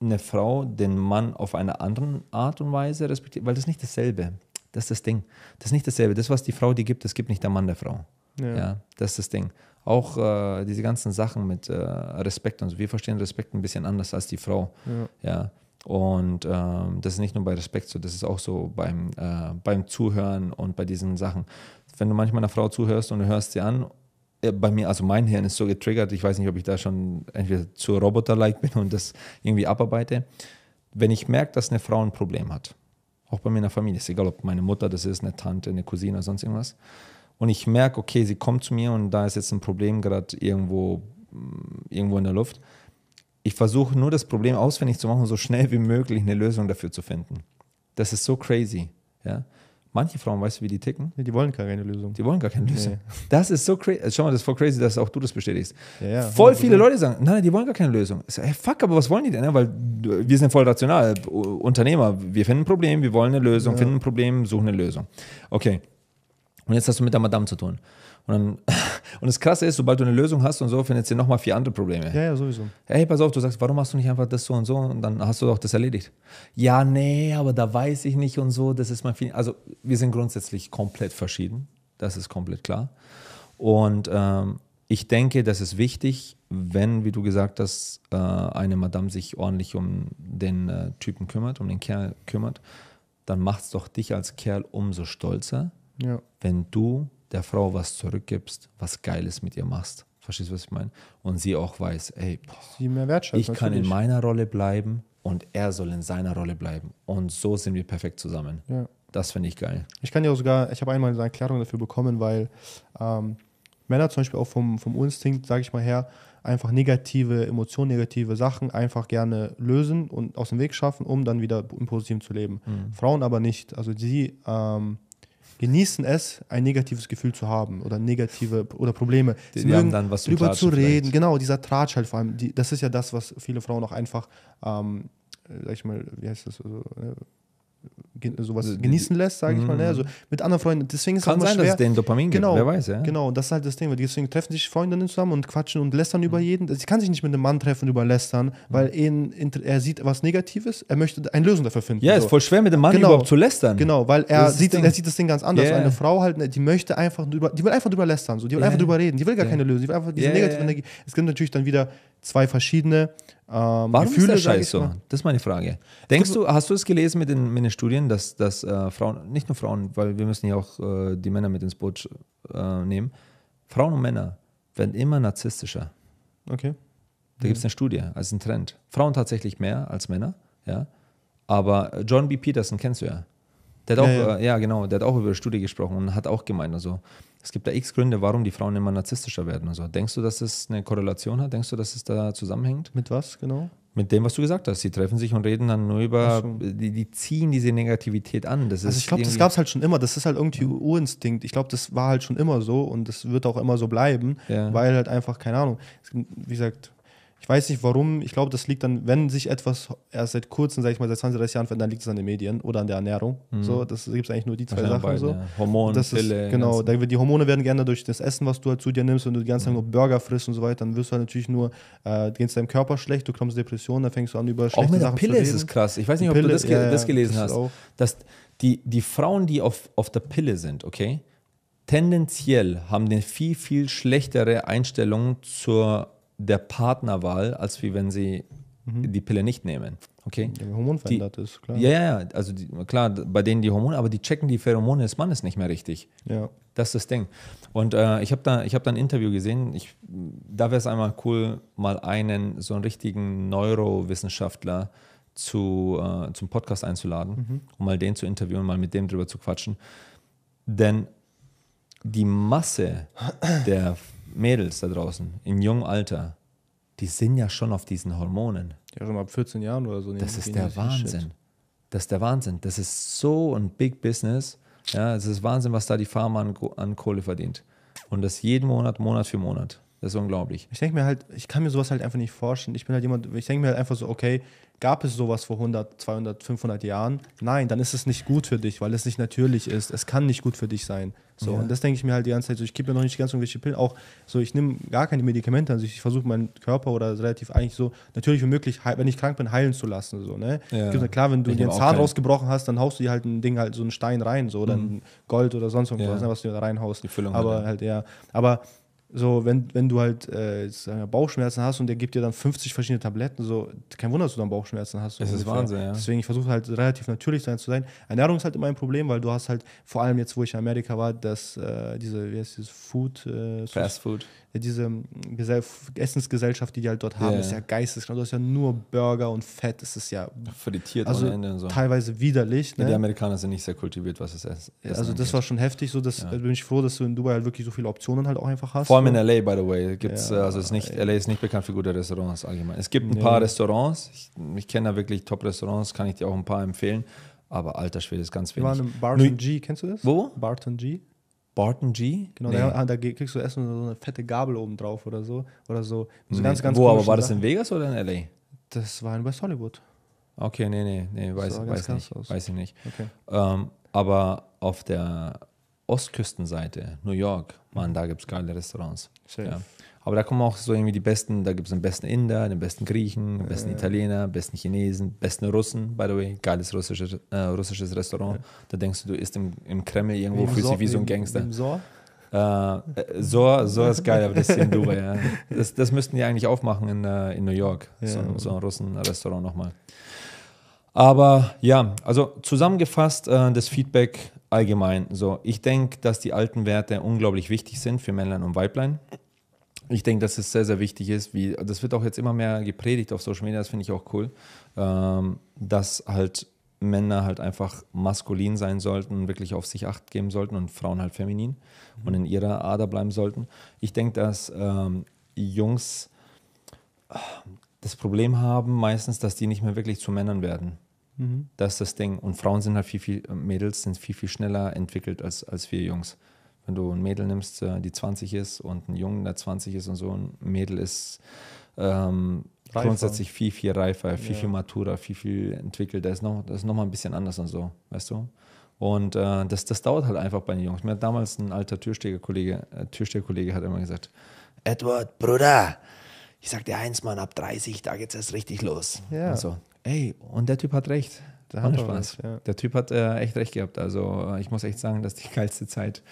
eine Frau den Mann auf eine andere Art und Weise respektiert, weil das ist nicht dasselbe. Das ist das Ding. Das ist nicht dasselbe. Das, was die Frau dir gibt, das gibt nicht der Mann der Frau. Ja, ja das ist das Ding. Auch äh, diese ganzen Sachen mit äh, Respekt und so. Wir verstehen Respekt ein bisschen anders als die Frau. Ja. ja. Und ähm, das ist nicht nur bei Respekt so, das ist auch so beim, äh, beim Zuhören und bei diesen Sachen. Wenn du manchmal einer Frau zuhörst und du hörst sie an äh, bei mir, also mein Hirn ist so getriggert, ich weiß nicht, ob ich da schon entweder zu Roboter-like bin und das irgendwie abarbeite. Wenn ich merke, dass eine Frau ein Problem hat, auch bei mir in der Familie, ist egal, ob meine Mutter das ist, eine Tante, eine Cousine oder sonst irgendwas, und ich merke, okay, sie kommt zu mir und da ist jetzt ein Problem gerade irgendwo, mm, irgendwo in der Luft, ich versuche nur das Problem ausfindig zu machen, so schnell wie möglich eine Lösung dafür zu finden. Das ist so crazy. Ja? Manche Frauen, weißt du, wie die ticken? Ja, die wollen gar keine Lösung. Die wollen gar keine Lösung. Nee. Das ist so crazy. Schau mal, das ist voll crazy, dass auch du das bestätigst. Ja, ja, voll viele Leute sagen, nein, die wollen gar keine Lösung. Ich sage, hey, fuck, aber was wollen die denn? Weil wir sind voll rational. Unternehmer, wir finden ein Problem, wir wollen eine Lösung, ja. finden ein Problem, suchen eine Lösung. Okay. Und jetzt hast du mit der Madame zu tun. Und, dann, und das Krasse ist, sobald du eine Lösung hast und so, findest du nochmal vier andere Probleme. Ja, ja, sowieso. Hey, pass auf, du sagst, warum hast du nicht einfach das so und so? Und dann hast du doch das erledigt. Ja, nee, aber da weiß ich nicht und so. Das ist mein Feeling. Also, wir sind grundsätzlich komplett verschieden. Das ist komplett klar. Und ähm, ich denke, das ist wichtig, wenn, wie du gesagt hast, äh, eine Madame sich ordentlich um den äh, Typen kümmert, um den Kerl kümmert, dann macht es doch dich als Kerl umso stolzer, ja. wenn du der Frau was zurückgibst, was Geiles mit ihr machst. Verstehst du, was ich meine? Und sie auch weiß, ey, boah, sie mehr ich kann in meiner Rolle bleiben und er soll in seiner Rolle bleiben. Und so sind wir perfekt zusammen. Ja. Das finde ich geil. Ich kann ja auch sogar, ich habe einmal eine Erklärung dafür bekommen, weil ähm, Männer zum Beispiel auch vom, vom Instinkt, sage ich mal her, einfach negative Emotionen, negative Sachen einfach gerne lösen und aus dem Weg schaffen, um dann wieder im Positiven zu leben. Mhm. Frauen aber nicht. Also sie ähm, genießen es, ein negatives Gefühl zu haben oder negative oder Probleme. Sie die haben dann was drüber zu reden. Vielleicht. Genau, dieser Tratsch halt vor allem. Die, das ist ja das, was viele Frauen auch einfach, ähm, sag ich mal, wie heißt das? Also, sowas also genießen lässt, sage ich mal. Ne? Mhm. Also mit anderen Freunden. Deswegen ist Kann es sein, schwer. dass es den Dopamin genau, gibt, wer weiß, ja. Genau, das ist halt das Ding. Deswegen treffen sich Freundinnen zusammen und quatschen und lästern mhm. über jeden. Sie kann sich nicht mit einem Mann treffen und über lästern, mhm. weil ihn, er sieht was Negatives, er möchte eine Lösung dafür finden. Ja, so. ist voll schwer mit dem Mann genau. überhaupt zu lästern. Genau, weil er sieht, er sieht das Ding ganz anders. Yeah. Eine Frau halt, die möchte einfach drüber, die will einfach drüber lästern, so. die will yeah. einfach drüber reden, die will gar yeah. keine Lösung, die will einfach diese negative Energie. Es gibt natürlich dann wieder zwei verschiedene ähm, Warum Gefühle, ist der Scheiß so? Das ist meine Frage. Denkst du, hast du es gelesen mit den, mit den Studien, dass, dass äh, Frauen, nicht nur Frauen, weil wir müssen ja auch äh, die Männer mit ins Boot äh, nehmen, Frauen und Männer werden immer narzisstischer. Okay. Da gibt es eine Studie, als ein Trend. Frauen tatsächlich mehr als Männer, ja. Aber John B. Peterson kennst du ja. Der hat auch, ja, ja. Äh, ja, genau, der hat auch über die Studie gesprochen und hat auch gemeint, also es gibt da x Gründe, warum die Frauen immer narzisstischer werden. Also denkst du, dass es eine Korrelation hat? Denkst du, dass es da zusammenhängt? Mit was genau? Mit dem, was du gesagt hast. Sie treffen sich und reden dann nur über, die, die, ziehen diese Negativität an. Das also ich glaube, das gab es halt schon immer. Das ist halt irgendwie ja. Urinstinkt. Ich glaube, das war halt schon immer so und das wird auch immer so bleiben, ja. weil halt einfach, keine Ahnung, wie gesagt, ich weiß nicht warum, ich glaube, das liegt dann, wenn sich etwas erst seit kurzem, sag ich mal, seit 20, 30 Jahren verändert, dann liegt es an den Medien oder an der Ernährung. Mhm. So, das gibt es eigentlich nur die zwei Sachen. Beiden, so. Ja. Hormone, das ist, Pille, Genau, da, die Hormone werden geändert durch das Essen, was du halt zu dir nimmst. Wenn du die ganze Zeit mhm. nur Burger frisst und so weiter, dann wirst du halt natürlich nur, äh, geht es deinem Körper schlecht, du kommst Depressionen, dann fängst du an, über schlechte Sachen zu reden. Auch mit der Pille ist es krass. Ich weiß nicht, ob Pille, du das, ja, das gelesen das hast. Dass die, die Frauen, die auf, auf der Pille sind, okay, tendenziell haben eine viel, viel schlechtere Einstellung zur der Partnerwahl, als wie wenn sie mhm. die Pille nicht nehmen. Okay? Ja, Hormon verändert die, ist, klar. Ja, ja, also die, klar, bei denen die Hormone, aber die checken die Pheromone des Mannes nicht mehr richtig. Ja. Das ist das Ding. Und äh, ich habe da, hab da ein Interview gesehen. Ich, da wäre es einmal cool, mal einen, so einen richtigen Neurowissenschaftler zu, äh, zum Podcast einzuladen, mhm. um mal den zu interviewen, mal mit dem drüber zu quatschen. Denn die Masse der Mädels da draußen im jungen Alter, die sind ja schon auf diesen Hormonen. Ja, schon ab 14 Jahren oder so. Das ist der Wahnsinn. Shit. Das ist der Wahnsinn. Das ist so ein Big Business. Ja, es ist Wahnsinn, was da die Pharma an, an Kohle verdient. Und das jeden Monat, Monat für Monat. Das ist unglaublich. Ich denke mir halt, ich kann mir sowas halt einfach nicht vorstellen. Ich bin halt jemand, ich denke mir halt einfach so, okay, gab es sowas vor 100, 200, 500 Jahren? Nein, dann ist es nicht gut für dich, weil es nicht natürlich ist. Es kann nicht gut für dich sein. So, ja. und das denke ich mir halt die ganze Zeit so, ich gebe mir noch nicht ganz irgendwelche Pillen. Auch so, ich nehme gar keine Medikamente. Also ich versuche meinen Körper oder relativ eigentlich so natürlich wie möglich, wenn ich krank bin, heilen zu lassen. So, ne? Ja. Klar, wenn du dir einen Zahn rausgebrochen hast, dann haust du dir halt ein Ding halt so einen Stein rein, so, oder mhm. Gold oder sonst irgendwas, ja. ne, was du da reinhaust. Die Füllung aber halt, halt ja. Aber so, wenn, wenn du halt äh, Bauchschmerzen hast und der gibt dir dann 50 verschiedene Tabletten, so, kein Wunder, dass du dann Bauchschmerzen hast. So das ungefähr. ist Wahnsinn, ja. Deswegen, ich versuche halt relativ natürlich sein zu sein. Ernährung ist halt immer ein Problem, weil du hast halt, vor allem jetzt, wo ich in Amerika war, dass äh, diese, wie heißt dieses Food? Äh, Fast Food diese ähm, Gesell Essensgesellschaft, die die halt dort haben, yeah. ist ja geisteskrank. Du hast ja nur Burger und Fett. Es ist ja frittiert also ohne Ende. So. Teilweise widerlich. Ne? Ja, die Amerikaner sind nicht sehr kultiviert, was es ist. Also das war schon heftig. So, dass, bin ich froh, dass du in Dubai halt wirklich so viele Optionen halt auch einfach hast. Vor allem in LA, by the way, gibt's, ja, also ist nicht, LA ist nicht bekannt für gute Restaurants allgemein. Es gibt ein paar Restaurants. Ich, ich kenne da wirklich Top-Restaurants, kann ich dir auch ein paar empfehlen. Aber alter Schwede ist ganz wenig. Wir waren im Barton G, kennst du das? Wo? Barton G. Barton G? Genau, nee. da, da, kriegst du Essen so eine fette Gabel oben drauf oder so. Oder so. so nee. ganz, ganz Wo, aber war das in Vegas oder in LA? Das war in West Hollywood. Okay, nee, nee, nee, weiß, weiß nicht. Aus. Weiß ich nicht. Okay. Ähm, aber auf der Ostküstenseite, New York, man, da gibt es geile Restaurants. Ja. Aber da kommen auch so irgendwie die besten, da gibt es den besten Inder, den besten Griechen, den besten ja. Italiener, besten Chinesen, besten Russen, by the way, geiles russisches, äh, russisches Restaurant. Ja. Da denkst du, du isst im, im Kreml irgendwo, fühlst dich wie so ein Gangster. Im Sor? Äh, Sor, Sor ist geil, aber das ist in Dubai, ja. Das, das müssten die eigentlich aufmachen in, uh, in New York, so, so ein Russen-Restaurant nochmal. Aber ja, also zusammengefasst äh, das Feedback allgemein. So, ich denke, dass die alten Werte unglaublich wichtig sind für Männlein und Weiblein. Ich denke, dass es sehr, sehr wichtig ist. Wie, das wird auch jetzt immer mehr gepredigt auf Social Media, das finde ich auch cool, ähm, dass halt Männer halt einfach maskulin sein sollten, wirklich auf sich acht geben sollten und Frauen halt feminin mhm. und in ihrer Ader bleiben sollten. Ich denke, dass ähm, Jungs das Problem haben meistens, dass die nicht mehr wirklich zu Männern werden. Mhm. Das ist das Ding. Und Frauen sind halt viel, viel, Mädels sind viel, viel schneller entwickelt als, als wir Jungs wenn du ein Mädel nimmst, äh, die 20 ist und einen Jungen, der 20 ist und so, ein Mädel ist ähm, grundsätzlich viel, viel reifer, viel, ja. viel maturer, viel, viel entwickelt. Das ist, noch, das ist noch mal ein bisschen anders und so, weißt du? Und äh, das, das dauert halt einfach bei den Jungs. Mir hat damals ein alter Türsteherkollege, äh, Türsteherkollege hat immer gesagt, Edward, Bruder, ich sag dir eins, Mann, ab 30, da geht's erst richtig los. Ja. Und so, ey, und der Typ hat recht. Der, hat Spaß. Ja. der Typ hat äh, echt recht gehabt. Also äh, ich muss echt sagen, dass die geilste Zeit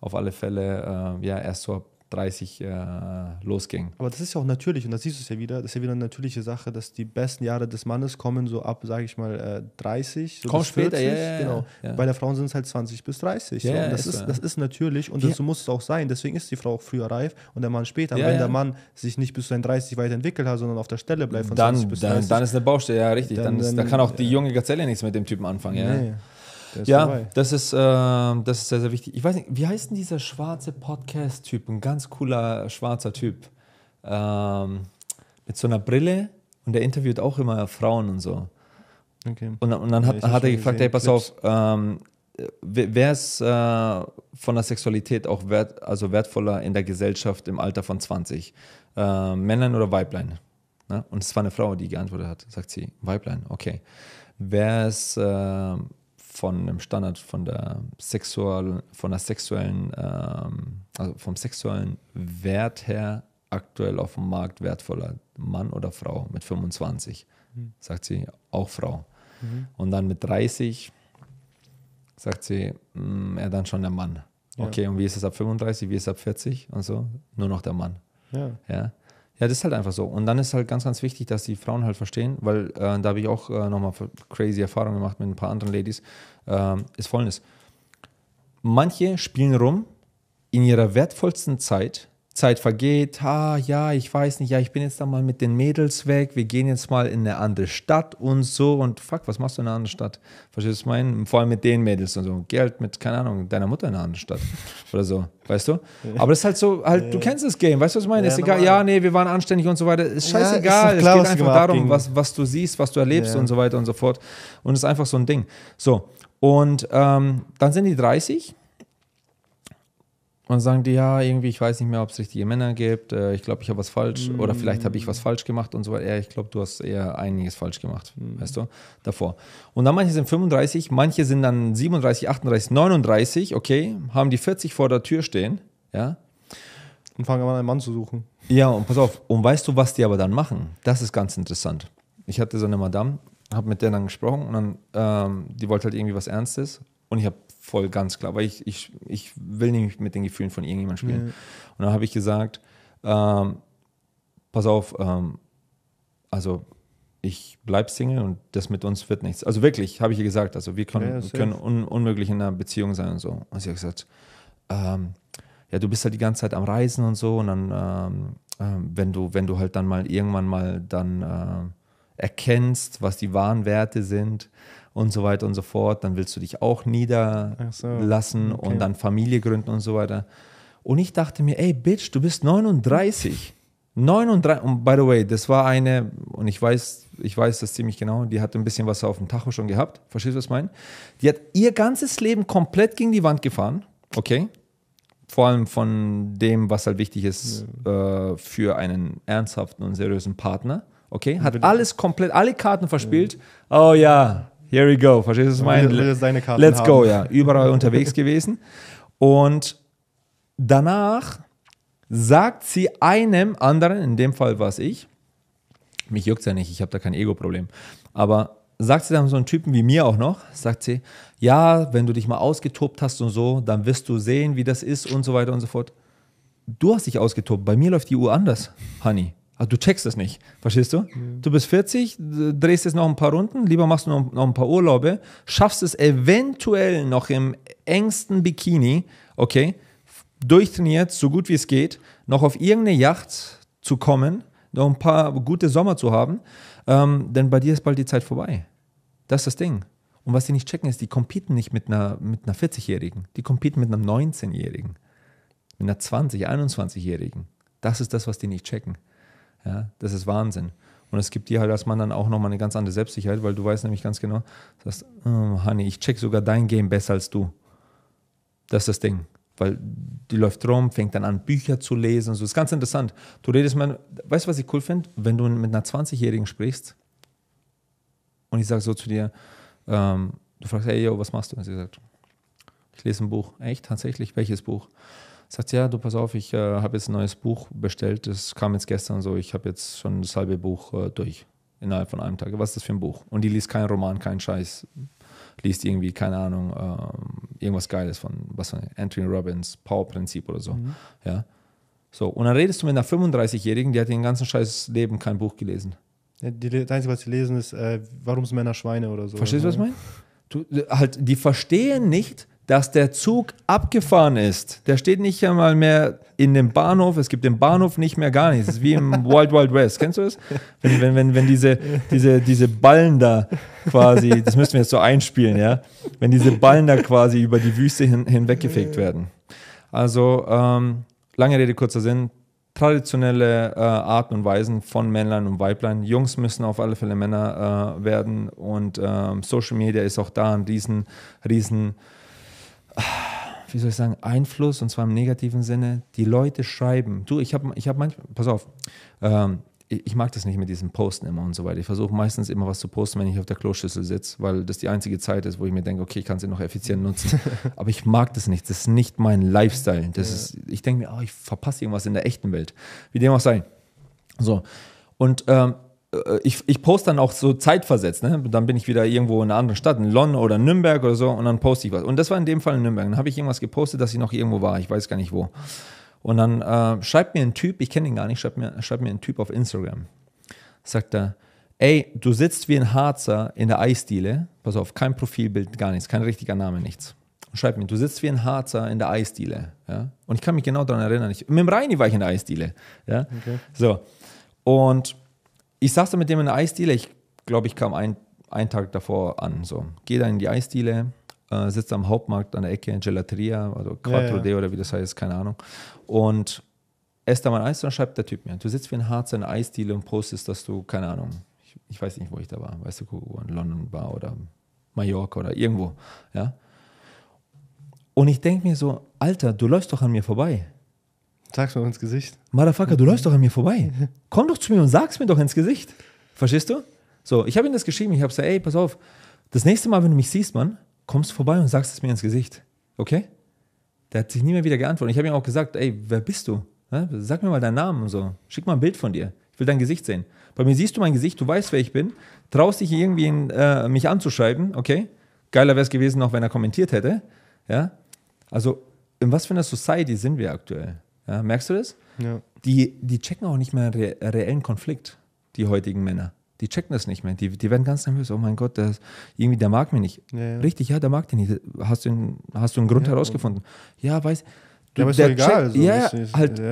auf alle Fälle äh, ja erst so ab 30 äh, losging. Aber das ist ja auch natürlich und da siehst du es ja wieder, das ist ja wieder eine natürliche Sache, dass die besten Jahre des Mannes kommen so ab, sage ich mal, äh, 30. So Kommt später, 40, ja, genau. Ja. Bei der Frau sind es halt 20 bis 30. So. Ja, das, ist, so, das ist natürlich und das, so muss es auch sein. Deswegen ist die Frau auch früher reif und der Mann später. Wenn der Mann sich nicht bis zu seinen 30 weiterentwickelt hat, sondern auf der Stelle bleibt von dann, 20 bis 30. Dann, dann ist eine Baustelle, ja, richtig. Dann, dann, ist, da kann auch die junge Gazelle nichts mit dem Typen anfangen. Ja. Nee. Ja, dabei. das ist, äh, das ist sehr, sehr wichtig. Ich weiß nicht, wie heißt denn dieser schwarze Podcast-Typ? Ein ganz cooler schwarzer Typ. Ähm, mit so einer Brille und der interviewt auch immer Frauen und so. Okay. Und, und dann hat, ja, hat er gefragt, hey, pass Clips. auf, ähm, wer ist äh, von der Sexualität auch wert, also wertvoller in der Gesellschaft im Alter von 20? Äh, Männlein oder Weiblein? Ne? Und es war eine Frau, die geantwortet hat. Sagt sie, Weiblein, okay. Wer ist äh, von einem Standard von der sexual, von der sexuellen, ähm, also vom sexuellen Wert her aktuell auf dem Markt wertvoller Mann oder Frau mit 25, mhm. sagt sie, auch Frau. Mhm. Und dann mit 30 sagt sie, mh, mm, er dann schon der Mann. Ja. Okay, und wie ist es ab 35, wie ist es ab 40 und so? Nur noch der Mann. Ja. ja? Ja, das ist halt einfach so. Und dann ist halt ganz, ganz wichtig, dass die Frauen halt verstehen, weil äh, da habe ich auch äh, nochmal crazy Erfahrungen gemacht mit ein paar anderen Ladies, äh, ist folgendes. Manche spielen rum in ihrer wertvollsten Zeit Zeit vergeht, ah ja, ich weiß nicht, ja, ich bin jetzt da mal mit den Mädels weg, wir gehen jetzt mal in eine andere Stadt und so. Und fuck, was machst du in einer anderen Stadt? Verstehst du, was ich meine? Vor allem mit den Mädels und so. Geld mit, keine Ahnung, deiner Mutter in einer anderen Stadt oder so, weißt du? Aber das ist halt so, halt, du kennst das Game, weißt du, was ich meine? Ja, ist egal, ja, nee, wir waren anständig und so weiter, ist scheißegal, ja, ist klar, es geht einfach darum, was, was du siehst, was du erlebst ja. und so weiter und so fort. Und es ist einfach so ein Ding. So, und ähm, dann sind die 30 und sagen die, ja, irgendwie, ich weiß nicht mehr, ob es richtige Männer gibt, äh, ich glaube, ich habe was falsch mm. oder vielleicht habe ich was falsch gemacht und so weiter. Ja, ich glaube, du hast eher einiges falsch gemacht, mm. weißt du, davor. Und dann manche sind 35, manche sind dann 37, 38, 39, okay, haben die 40 vor der Tür stehen, ja. Und fangen an, einen Mann zu suchen. Ja, und pass auf, und weißt du, was die aber dann machen? Das ist ganz interessant. Ich hatte so eine Madame, habe mit der dann gesprochen und dann, ähm, die wollte halt irgendwie was Ernstes und ich habe voll ganz klar, weil ich, ich, ich will nicht mit den Gefühlen von irgendjemandem spielen. Ja. Und dann habe ich gesagt, ähm, pass auf, ähm, also ich bleibe Single und das mit uns wird nichts. Also wirklich, habe ich ihr gesagt, also wir können, ja, können un, unmöglich in einer Beziehung sein und so. Und sie hat gesagt, ähm, ja, du bist halt die ganze Zeit am Reisen und so und dann, ähm, äh, wenn du, wenn du halt dann mal irgendwann mal dann äh, erkennst, was die wahren Werte sind, und so weiter und so fort. Dann willst du dich auch niederlassen so, okay. und dann Familie gründen und so weiter. Und ich dachte mir, ey, Bitch, du bist 39. 39, und by the way, das war eine, und ich weiß, ich weiß das ziemlich genau, die hat ein bisschen was auf dem Tacho schon gehabt. Verstehst du, was ich meine? Die hat ihr ganzes Leben komplett gegen die Wand gefahren. Okay. Vor allem von dem, was halt wichtig ist ja. äh, für einen ernsthaften und seriösen Partner. Okay. Hat alles komplett, alle Karten verspielt. Ja. Oh ja, Here we go. Verstehst du, was ich meine? Let's haben. go, ja. Überall unterwegs gewesen. Und danach sagt sie einem anderen, in dem Fall war es ich, mich juckt es ja nicht, ich habe da kein Ego-Problem, aber sagt sie dann so einen Typen wie mir auch noch, sagt sie, ja, wenn du dich mal ausgetobt hast und so, dann wirst du sehen, wie das ist und so weiter und so fort. Du hast dich ausgetobt, bei mir läuft die Uhr anders, Honey. Also du checkst das nicht, verstehst du? Mhm. Du bist 40, drehst jetzt noch ein paar Runden, lieber machst du noch, noch, ein paar Urlaube, schaffst es eventuell noch im engsten Bikini, okay, durchtrainiert, so gut wie es geht, noch auf irgendeine Yacht zu kommen, noch ein paar gute Sommer zu haben, ähm, denn bei dir ist bald die Zeit vorbei. Das ist das Ding. Und was die nicht checken, ist, die competen nicht mit einer, mit einer 40-Jährigen, die competen mit einer 19-Jährigen, mit einer 20-, 21-Jährigen. Das ist das, was die nicht checken. Ja, das ist Wahnsinn. Und es gibt dir halt als Mann dann auch nochmal eine ganz andere Selbstsicherheit, weil du weißt nämlich ganz genau, dass, oh, Honey, ich check sogar dein Game besser als du. Das ist das Ding. Weil die läuft rum, fängt dann an, Bücher zu lesen. So. Das ist ganz interessant. Du redest mal, weißt du, was ich cool finde? Wenn du mit einer 20-Jährigen sprichst und ich sage so zu dir, ähm, du fragst, hey, yo, was machst du? Und sie sagt, ich lese ein Buch. Echt? Tatsächlich? Welches Buch? Sagt ja, du pass auf, ich äh, habe jetzt ein neues Buch bestellt, das kam jetzt gestern so, ich habe jetzt schon das halbe Buch äh, durch innerhalb von einem Tag. Was ist das für ein Buch? Und die liest keinen Roman, keinen Scheiß, liest irgendwie, keine Ahnung, äh, irgendwas Geiles von, was von Anthony Robbins, Power-Prinzip oder so. Mhm. Ja. So, und dann redest du mit einer 35-Jährigen, die hat den ganzen Scheiß Leben kein Buch gelesen. Ja, die, das Einzige, was sie lesen, ist, äh, warum sind Männer Schweine oder so. Verstehst du, was ich meine? Du, halt, die verstehen nicht, dass der Zug abgefahren ist. Der steht nicht einmal mehr in dem Bahnhof. Es gibt den Bahnhof nicht mehr gar nichts. Es ist wie im Wild Wild West. Kennst du das? Wenn, wenn, wenn, wenn diese, diese, diese Ballen da quasi, das müssen wir jetzt so einspielen, ja? Wenn diese Ballen da quasi über die Wüste hin, hinweggefegt werden. Also, ähm, lange Rede, kurzer Sinn. Traditionelle äh, Arten und Weisen von Männlein und Weiblein. Jungs müssen auf alle Fälle Männer äh, werden und ähm, Social Media ist auch da ein riesen, riesen wie soll ich sagen, Einfluss und zwar im negativen Sinne. Die Leute schreiben. Du, ich habe ich hab manchmal, pass auf, ähm, ich mag das nicht mit diesen Posten immer und so weiter. Ich versuche meistens immer was zu posten, wenn ich auf der Kloschüssel sitze, weil das die einzige Zeit ist, wo ich mir denke, okay, ich kann sie noch effizient nutzen. Aber ich mag das nicht. Das ist nicht mein Lifestyle. Das ja. ist, ich denke mir, oh, ich verpasse irgendwas in der echten Welt. Wie dem auch sei. So. Und ähm, äh, ich, ich poste dann auch so zeitversetzt, ne? Dann bin ich wieder irgendwo in einer anderen Stadt, in London oder Nürnberg oder so, und dann poste ich was. Und das war in dem Fall in Nürnberg. Dann habe ich irgendwas gepostet, dass ich noch irgendwo war. Ich weiß gar nicht wo. Und dann äh, schreibt mir ein Typ, ich kenne ihn gar nicht, schreibt mir, schreibt mir ein Typ auf Instagram. Sagt er, ey, du sitzt wie ein Harzer in der Eisdiele, pass auf, kein Profilbild, gar nichts, kein richtiger Name, nichts. Schreib mir, du sitzt wie ein Harzer in der Eisdiele. Ja? Und ich kann mich genau daran erinnern. Ich, mit dem Reini war ich in der Eisdiele. Ja? Okay. So. Und ich saß da mit dem in der Eisdiele. Ich glaube, ich kam ein, einen Tag davor an. So. Gehe dann in die Eisdiele, äh, sitze am Hauptmarkt an der Ecke, in Gelateria, also Quattro ja, ja. oder wie das heißt, keine Ahnung. Und esse da mein Eis, dann schreibt der Typ mir, du sitzt wie ein Harzer in der Eisdiele und postest, dass du, keine Ahnung, ich, ich weiß nicht, wo ich da war, weißt du, wo in London war oder Mallorca oder irgendwo, ja. Und ich denke mir so, Alter, du läufst doch an mir vorbei. Sag's mir ins Gesicht. Motherfucker, du läufst doch an mir vorbei. Komm doch zu mir und sag's mir doch ins Gesicht. Verstehst du? So, ich habe ihm das geschrieben. Ich habe gesagt, ey, pass auf, das nächste Mal, wenn du mich siehst, Mann, kommst vorbei und sagst es mir ins Gesicht. Okay? Der hat sich nie mehr wieder geantwortet. Ich habe ihm auch gesagt, ey, wer bist du? Sag mir mal deinen Namen und so. Schick mal ein Bild von dir. Ich will dein Gesicht sehen. Bei mir siehst du mein Gesicht, du weißt, wer ich bin, traust dich irgendwie in, äh, mich anzuschreiben, okay? Geiler wäre es gewesen, auch wenn er kommentiert hätte. Ja? Also, in was für einer Society sind wir aktuell? Ja, merkst du das? Ja. Die, die checken auch nicht mehr re reellen Konflikt, die heutigen Männer. Die checken das nicht mehr. Die, die werden ganz nervös. Oh mein Gott, der, irgendwie, der mag mich nicht. Ja, ja. Richtig, ja, der mag dich nicht. Hast du, einen, hast du einen Grund herausgefunden? Ja, weiß. Du, ja, aber ist doch egal. So ja, halt.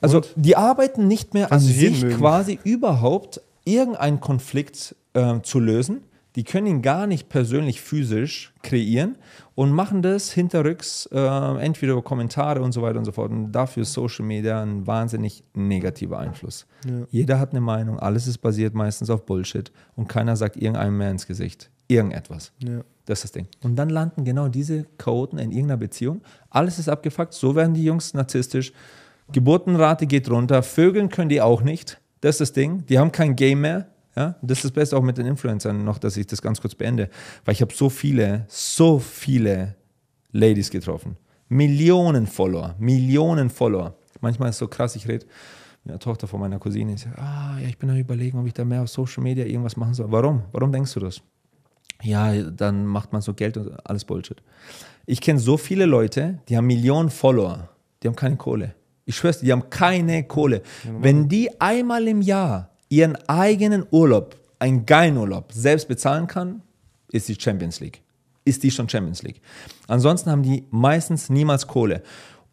Also, die arbeiten nicht mehr an sich quasi überhaupt irgendeinen Konflikt äh, zu lösen die können ihn gar nicht persönlich physisch kreieren und machen das hinterrücks, äh, entweder über Kommentare und so weiter und so fort. Und dafür ist Social Media ein wahnsinnig negativer Einfluss. Ja. Jeder hat eine Meinung, alles ist basiert meistens auf Bullshit und keiner sagt irgendeinem mehr ins Gesicht. Irgendetwas. Ja. Das ist das Ding. Und dann landen genau diese Chaoten in irgendeiner Beziehung. Alles ist abgefuckt, so werden die Jungs narzisstisch. Geburtenrate geht runter, Vögeln können die auch nicht. Das ist das Ding. Die haben kein Game mehr. Ja, das ist das Beste auch mit den Influencern noch, dass ich das ganz kurz beende, weil ich habe so viele, so viele Ladies getroffen. Millionen Follower, Millionen Follower. Manchmal ist es so krass, ich rede mit der Tochter von meiner Cousine, ich sage, ah, ja, ich bin am überlegen, ob ich da mehr auf Social Media irgendwas machen soll. Warum? Warum denkst du das? Ja, dann macht man so Geld und alles Bullshit. Ich kenne so viele Leute, die haben Millionen Follower, die haben keine Kohle. Ich schwör's dir, die haben keine Kohle. Wenn die einmal im Jahr ihren eigenen Urlaub, einen geilen Urlaub, selbst bezahlen kann, ist die Champions League. Ist die schon Champions League. Ansonsten haben die meistens niemals Kohle.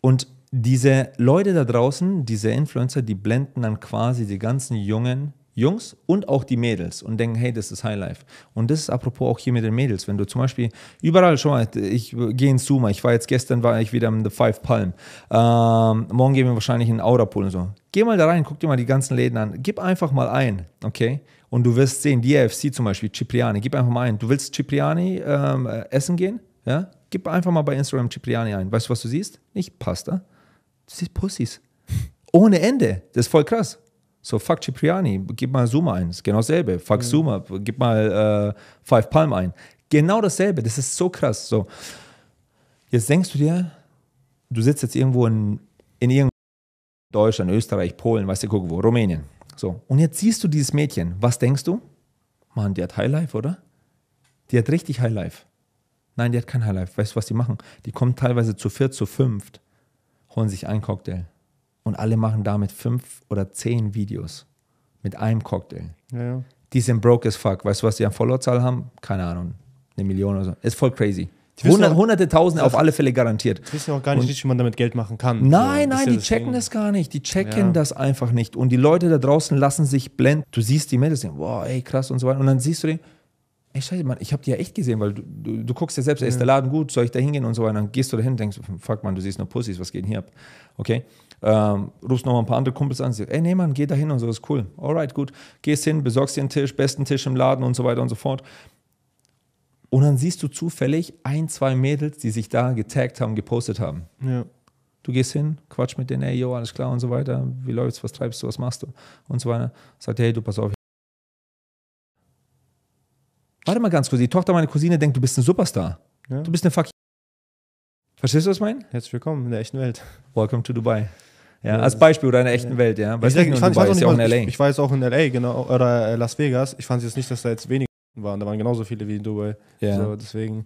Und diese Leute da draußen, diese Influencer, die blenden dann quasi die ganzen jungen Jungs und auch die Mädels und denken, hey, das ist Highlife. Und das ist apropos auch hier mit den Mädels. Wenn du zum Beispiel überall, schon mal, ich gehe in Suma, ich war jetzt gestern, war ich wieder im The Five Palm. Ähm, morgen gehen wir wahrscheinlich in Aurapool und so. Geh mal da rein, guck dir mal die ganzen Läden an. Gib einfach mal ein, okay? Und du wirst sehen, die AFC zum Beispiel, Cipriani, gib einfach mal ein. Du willst Cipriani ähm, essen gehen? Ja? Gib einfach mal bei Instagram Cipriani ein. Weißt du, was du siehst? Nicht Pasta. Du siehst Pussys. Ohne Ende. Das ist voll krass. So, fuck Cipriani, gib mal Zuma ein. Das ist genau dasselbe. Fuck mhm. Zuma, gib mal äh, Five Palm ein. Genau dasselbe. Das ist so krass. So, jetzt denkst du dir, du sitzt jetzt irgendwo in, in irgendeinem Deutschland, Österreich, Polen, weißt du, guck wo, Rumänien. So, und jetzt siehst du dieses Mädchen. Was denkst du? Mann, die hat Highlife, oder? Die hat richtig Highlife. Nein, die hat kein Highlife. Weißt du, was die machen? Die kommen teilweise zu viert, zu fünft, holen sich einen Cocktail und alle machen damit fünf oder zehn Videos mit einem Cocktail. Ja, ja. Die sind broke as fuck. Weißt du, was die an Followerzahl haben? Keine Ahnung. Eine Million oder so. Ist voll crazy. Hundert, hunderte Tausende auf alle Fälle garantiert. Die wissen auch gar nicht, und, wie man damit Geld machen kann. Nein, so, nein, die checken Ding. das gar nicht. Die checken ja. das einfach nicht. Und die Leute da draußen lassen sich blenden. Du siehst die Mädels, wow, ey, krass und so weiter. Und dann siehst du den, ey, scheiße, Mann, ich habe die ja echt gesehen, weil du, du, du guckst ja selbst, ja. ist der Laden gut, soll ich da hingehen und so weiter. Dann gehst du da hin und denkst, fuck, man, du siehst nur Pussys, was geht denn hier ab? Okay? Ähm, rufst noch mal ein paar andere Kumpels an, sagst, ey, nee, Mann, geh da hin und so, ist cool. Alright, gut. Gehst hin, besorgst dir einen Tisch, besten Tisch im Laden und so weiter und so fort. Und dann siehst du zufällig ein, zwei Mädels, die sich da getaggt haben, gepostet haben. Ja. Du gehst hin, quatsch mit denen, ey, yo, alles klar und so weiter. Wie läuft's, was treibst du, was machst du? Und so weiter. Sagt, hey, du, pass auf. Warte mal ganz kurz, die Tochter meiner Cousine denkt, du bist ein Superstar. Ja. Du bist eine fuck. Verstehst du, was ich meine? Herzlich willkommen in der echten Welt. Welcome to Dubai. Ja, als Beispiel oder in der echten ja. Welt, ja. ich, ich, fand, ich, auch in LA. Ich, ich, war jetzt auch in LA, genau, oder Las Vegas. Ich fand jetzt nicht, dass da jetzt weniger waren. Da waren genauso viele wie in Dubai. Ja. So, deswegen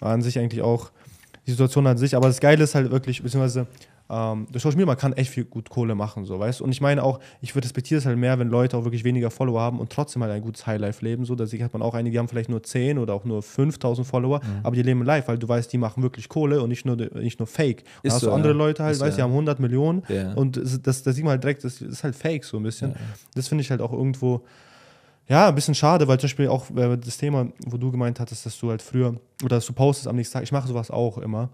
war an sich eigentlich auch die Situation an sich. Aber das Geile ist halt wirklich, beziehungsweise ähm, durch Social Media, man kann echt viel gut Kohle machen, so, weißt du? Und ich meine auch, ich respektiere es halt mehr, wenn Leute auch wirklich weniger Follower haben und trotzdem halt ein gutes Highlife leben, so, da hat man auch einige, die haben vielleicht nur 10 oder auch nur 5000 Follower, mhm. aber die leben live, weil du weißt, die machen wirklich Kohle und nicht nur, nicht nur Fake. Und ist hast so, du andere ja. Leute halt, ist weißt, so, die haben 100 Millionen yeah. und das, das sieht man halt direkt, das ist halt Fake so ein bisschen. Ja. Das finde ich halt auch irgendwo, ja, ein bisschen schade, weil zum Beispiel auch äh, das Thema, wo du gemeint hattest, dass du halt früher oder dass du postest am nächsten Tag, ich mache sowas auch immer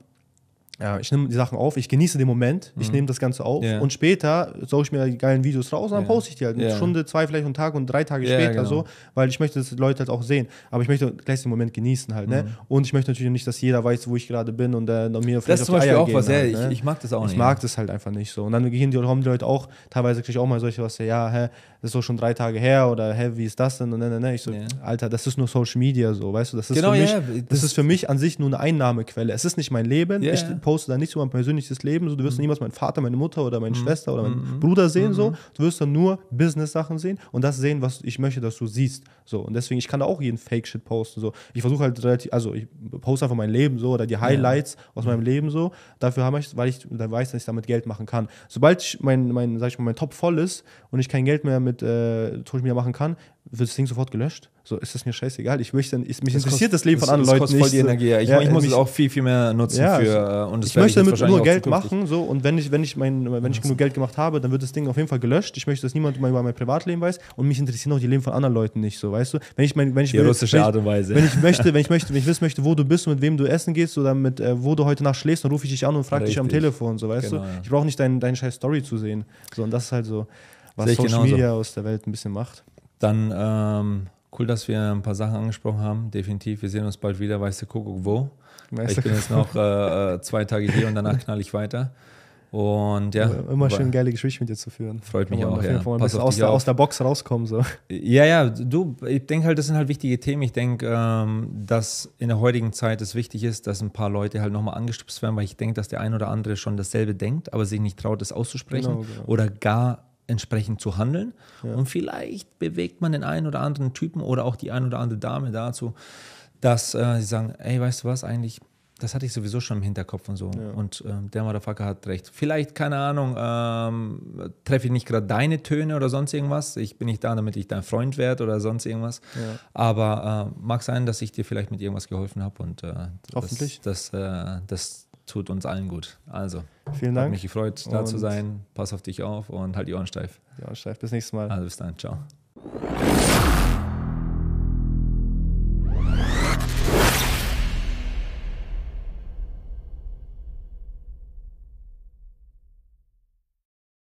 ja, ich nehme die Sachen auf, ich genieße den Moment, ich mhm. nehme das Ganze auf yeah. und später suche ich mir die geilen Videos raus und dann yeah. poste ich die halt. Eine yeah. Stunde, zwei vielleicht einen Tag und drei Tage später genau. so, weil ich möchte, dass die Leute halt auch sehen. Aber ich möchte gleich den Moment genießen halt, ne? mhm. ne? Und ich möchte natürlich nicht, dass jeder weiß, wo ich gerade bin und äh, mir vielleicht Das ist zum Beispiel auch was, halt, ne? ich, ich, mag das auch nicht. Ich mag das halt einfach nicht so. Und dann gehen die, kommen die Leute auch, teilweise kriege ich auch mal solche was, ja, hä, das ist so schon drei Tage her oder hä, wie ist das denn? Und ne, ne, ne. Ich so, Alter, das ist nur Social Media so, weißt du? Das ist, genau, für mich, das, das ist für mich an sich nur eine Einnahmequelle. Es ist nicht mein Leben. Ich poste da nicht so mein persönliches Leben. So, du wirst mhm. niemals meinen Vater, meine Mutter oder meine mhm. Schwester oder meinen mhm. Bruder sehen. So. Mhm. Du wirst dann nur Business-Sachen sehen und das sehen, was ich möchte, dass du siehst. So. Und deswegen, ich kann da auch jeden Fake-Shit posten. So. Ich versuche halt relativ, also ich poste einfach mein Leben so oder die Highlights ja. aus meinem Leben so. Dafür habe ich, weil ich da weiß, dass ich damit Geld machen kann. Sobald ich mein, mein, sag ich mal, mein Top voll ist und ich kein Geld mehr mit äh, Social Media machen kann, wird das Ding sofort gelöscht. So ist das mir scheißegal. Ich möchte, ich, mich das interessiert kostet, das Leben von anderen Leuten nicht. voll die Energie. Ich, ja, ich muss mich, es auch viel, viel mehr nutzen ja, für äh, und Ich möchte damit nur Geld machen, so und wenn ich, wenn ich mein, wenn ich genug Geld gemacht habe, dann wird das Ding auf jeden Fall gelöscht. Ich möchte, dass niemand über mein Privatleben weiß und mich interessieren auch die Leben von anderen Leuten nicht, so weißt du. Wenn ich mein, wenn ich die will, russische Art und Weise. Wenn ich möchte, wenn ich möchte, wenn ich wissen möchte, wo du bist und mit wem du essen gehst oder mit äh, wo du heute Nacht schläfst, dann rufe ich dich an und frage dich am Telefon, so weißt genau, du. Ich brauche nicht deine dein scheiß Story zu sehen. So und das ist halt so, was Social Media aus der Welt ein bisschen macht. Dann ähm, cool, dass wir ein paar Sachen angesprochen haben. Definitiv. Wir sehen uns bald wieder. Weißt du, Kuckuck, wo? Weißt ich bin jetzt noch äh, äh, zwei Tage hier und danach knall ich weiter. Und ja. Immer schön geile Gespräche mit dir zu führen. Freut mich auch, ja. Pass aus, der, aus der Box rauskommen. So. Ja, ja, du, ich denke halt, das sind halt wichtige Themen. Ich denke, ähm, dass in der heutigen Zeit es wichtig ist, dass ein paar Leute halt nochmal angestupst werden, weil ich denke, dass der ein oder andere schon dasselbe denkt, aber sich nicht traut, das auszusprechen genau, genau. oder gar entsprechend zu handeln. Ja. Und vielleicht bewegt man den einen oder anderen Typen oder auch die ein oder andere Dame dazu, dass äh, sie sagen, ey, weißt du was, eigentlich, das hatte ich sowieso schon im Hinterkopf und so. Ja. Und ähm, der Motherfucker hat recht. Vielleicht, keine Ahnung, ähm, treffe ich nicht gerade deine Töne oder sonst irgendwas. Ich bin nicht da, damit ich dein Freund werde oder sonst irgendwas. Ja. Aber äh, mag sein, dass ich dir vielleicht mit irgendwas geholfen habe. Und äh, Hoffentlich. Das, das, äh, das tut uns allen gut. Also, Vielen Dank. Hat mich gefreut, da und zu sein. Pass auf dich auf und halt die Ohren steif. Die Ohren steif. Bis nächstes Mal. Also bis dann. Ciao.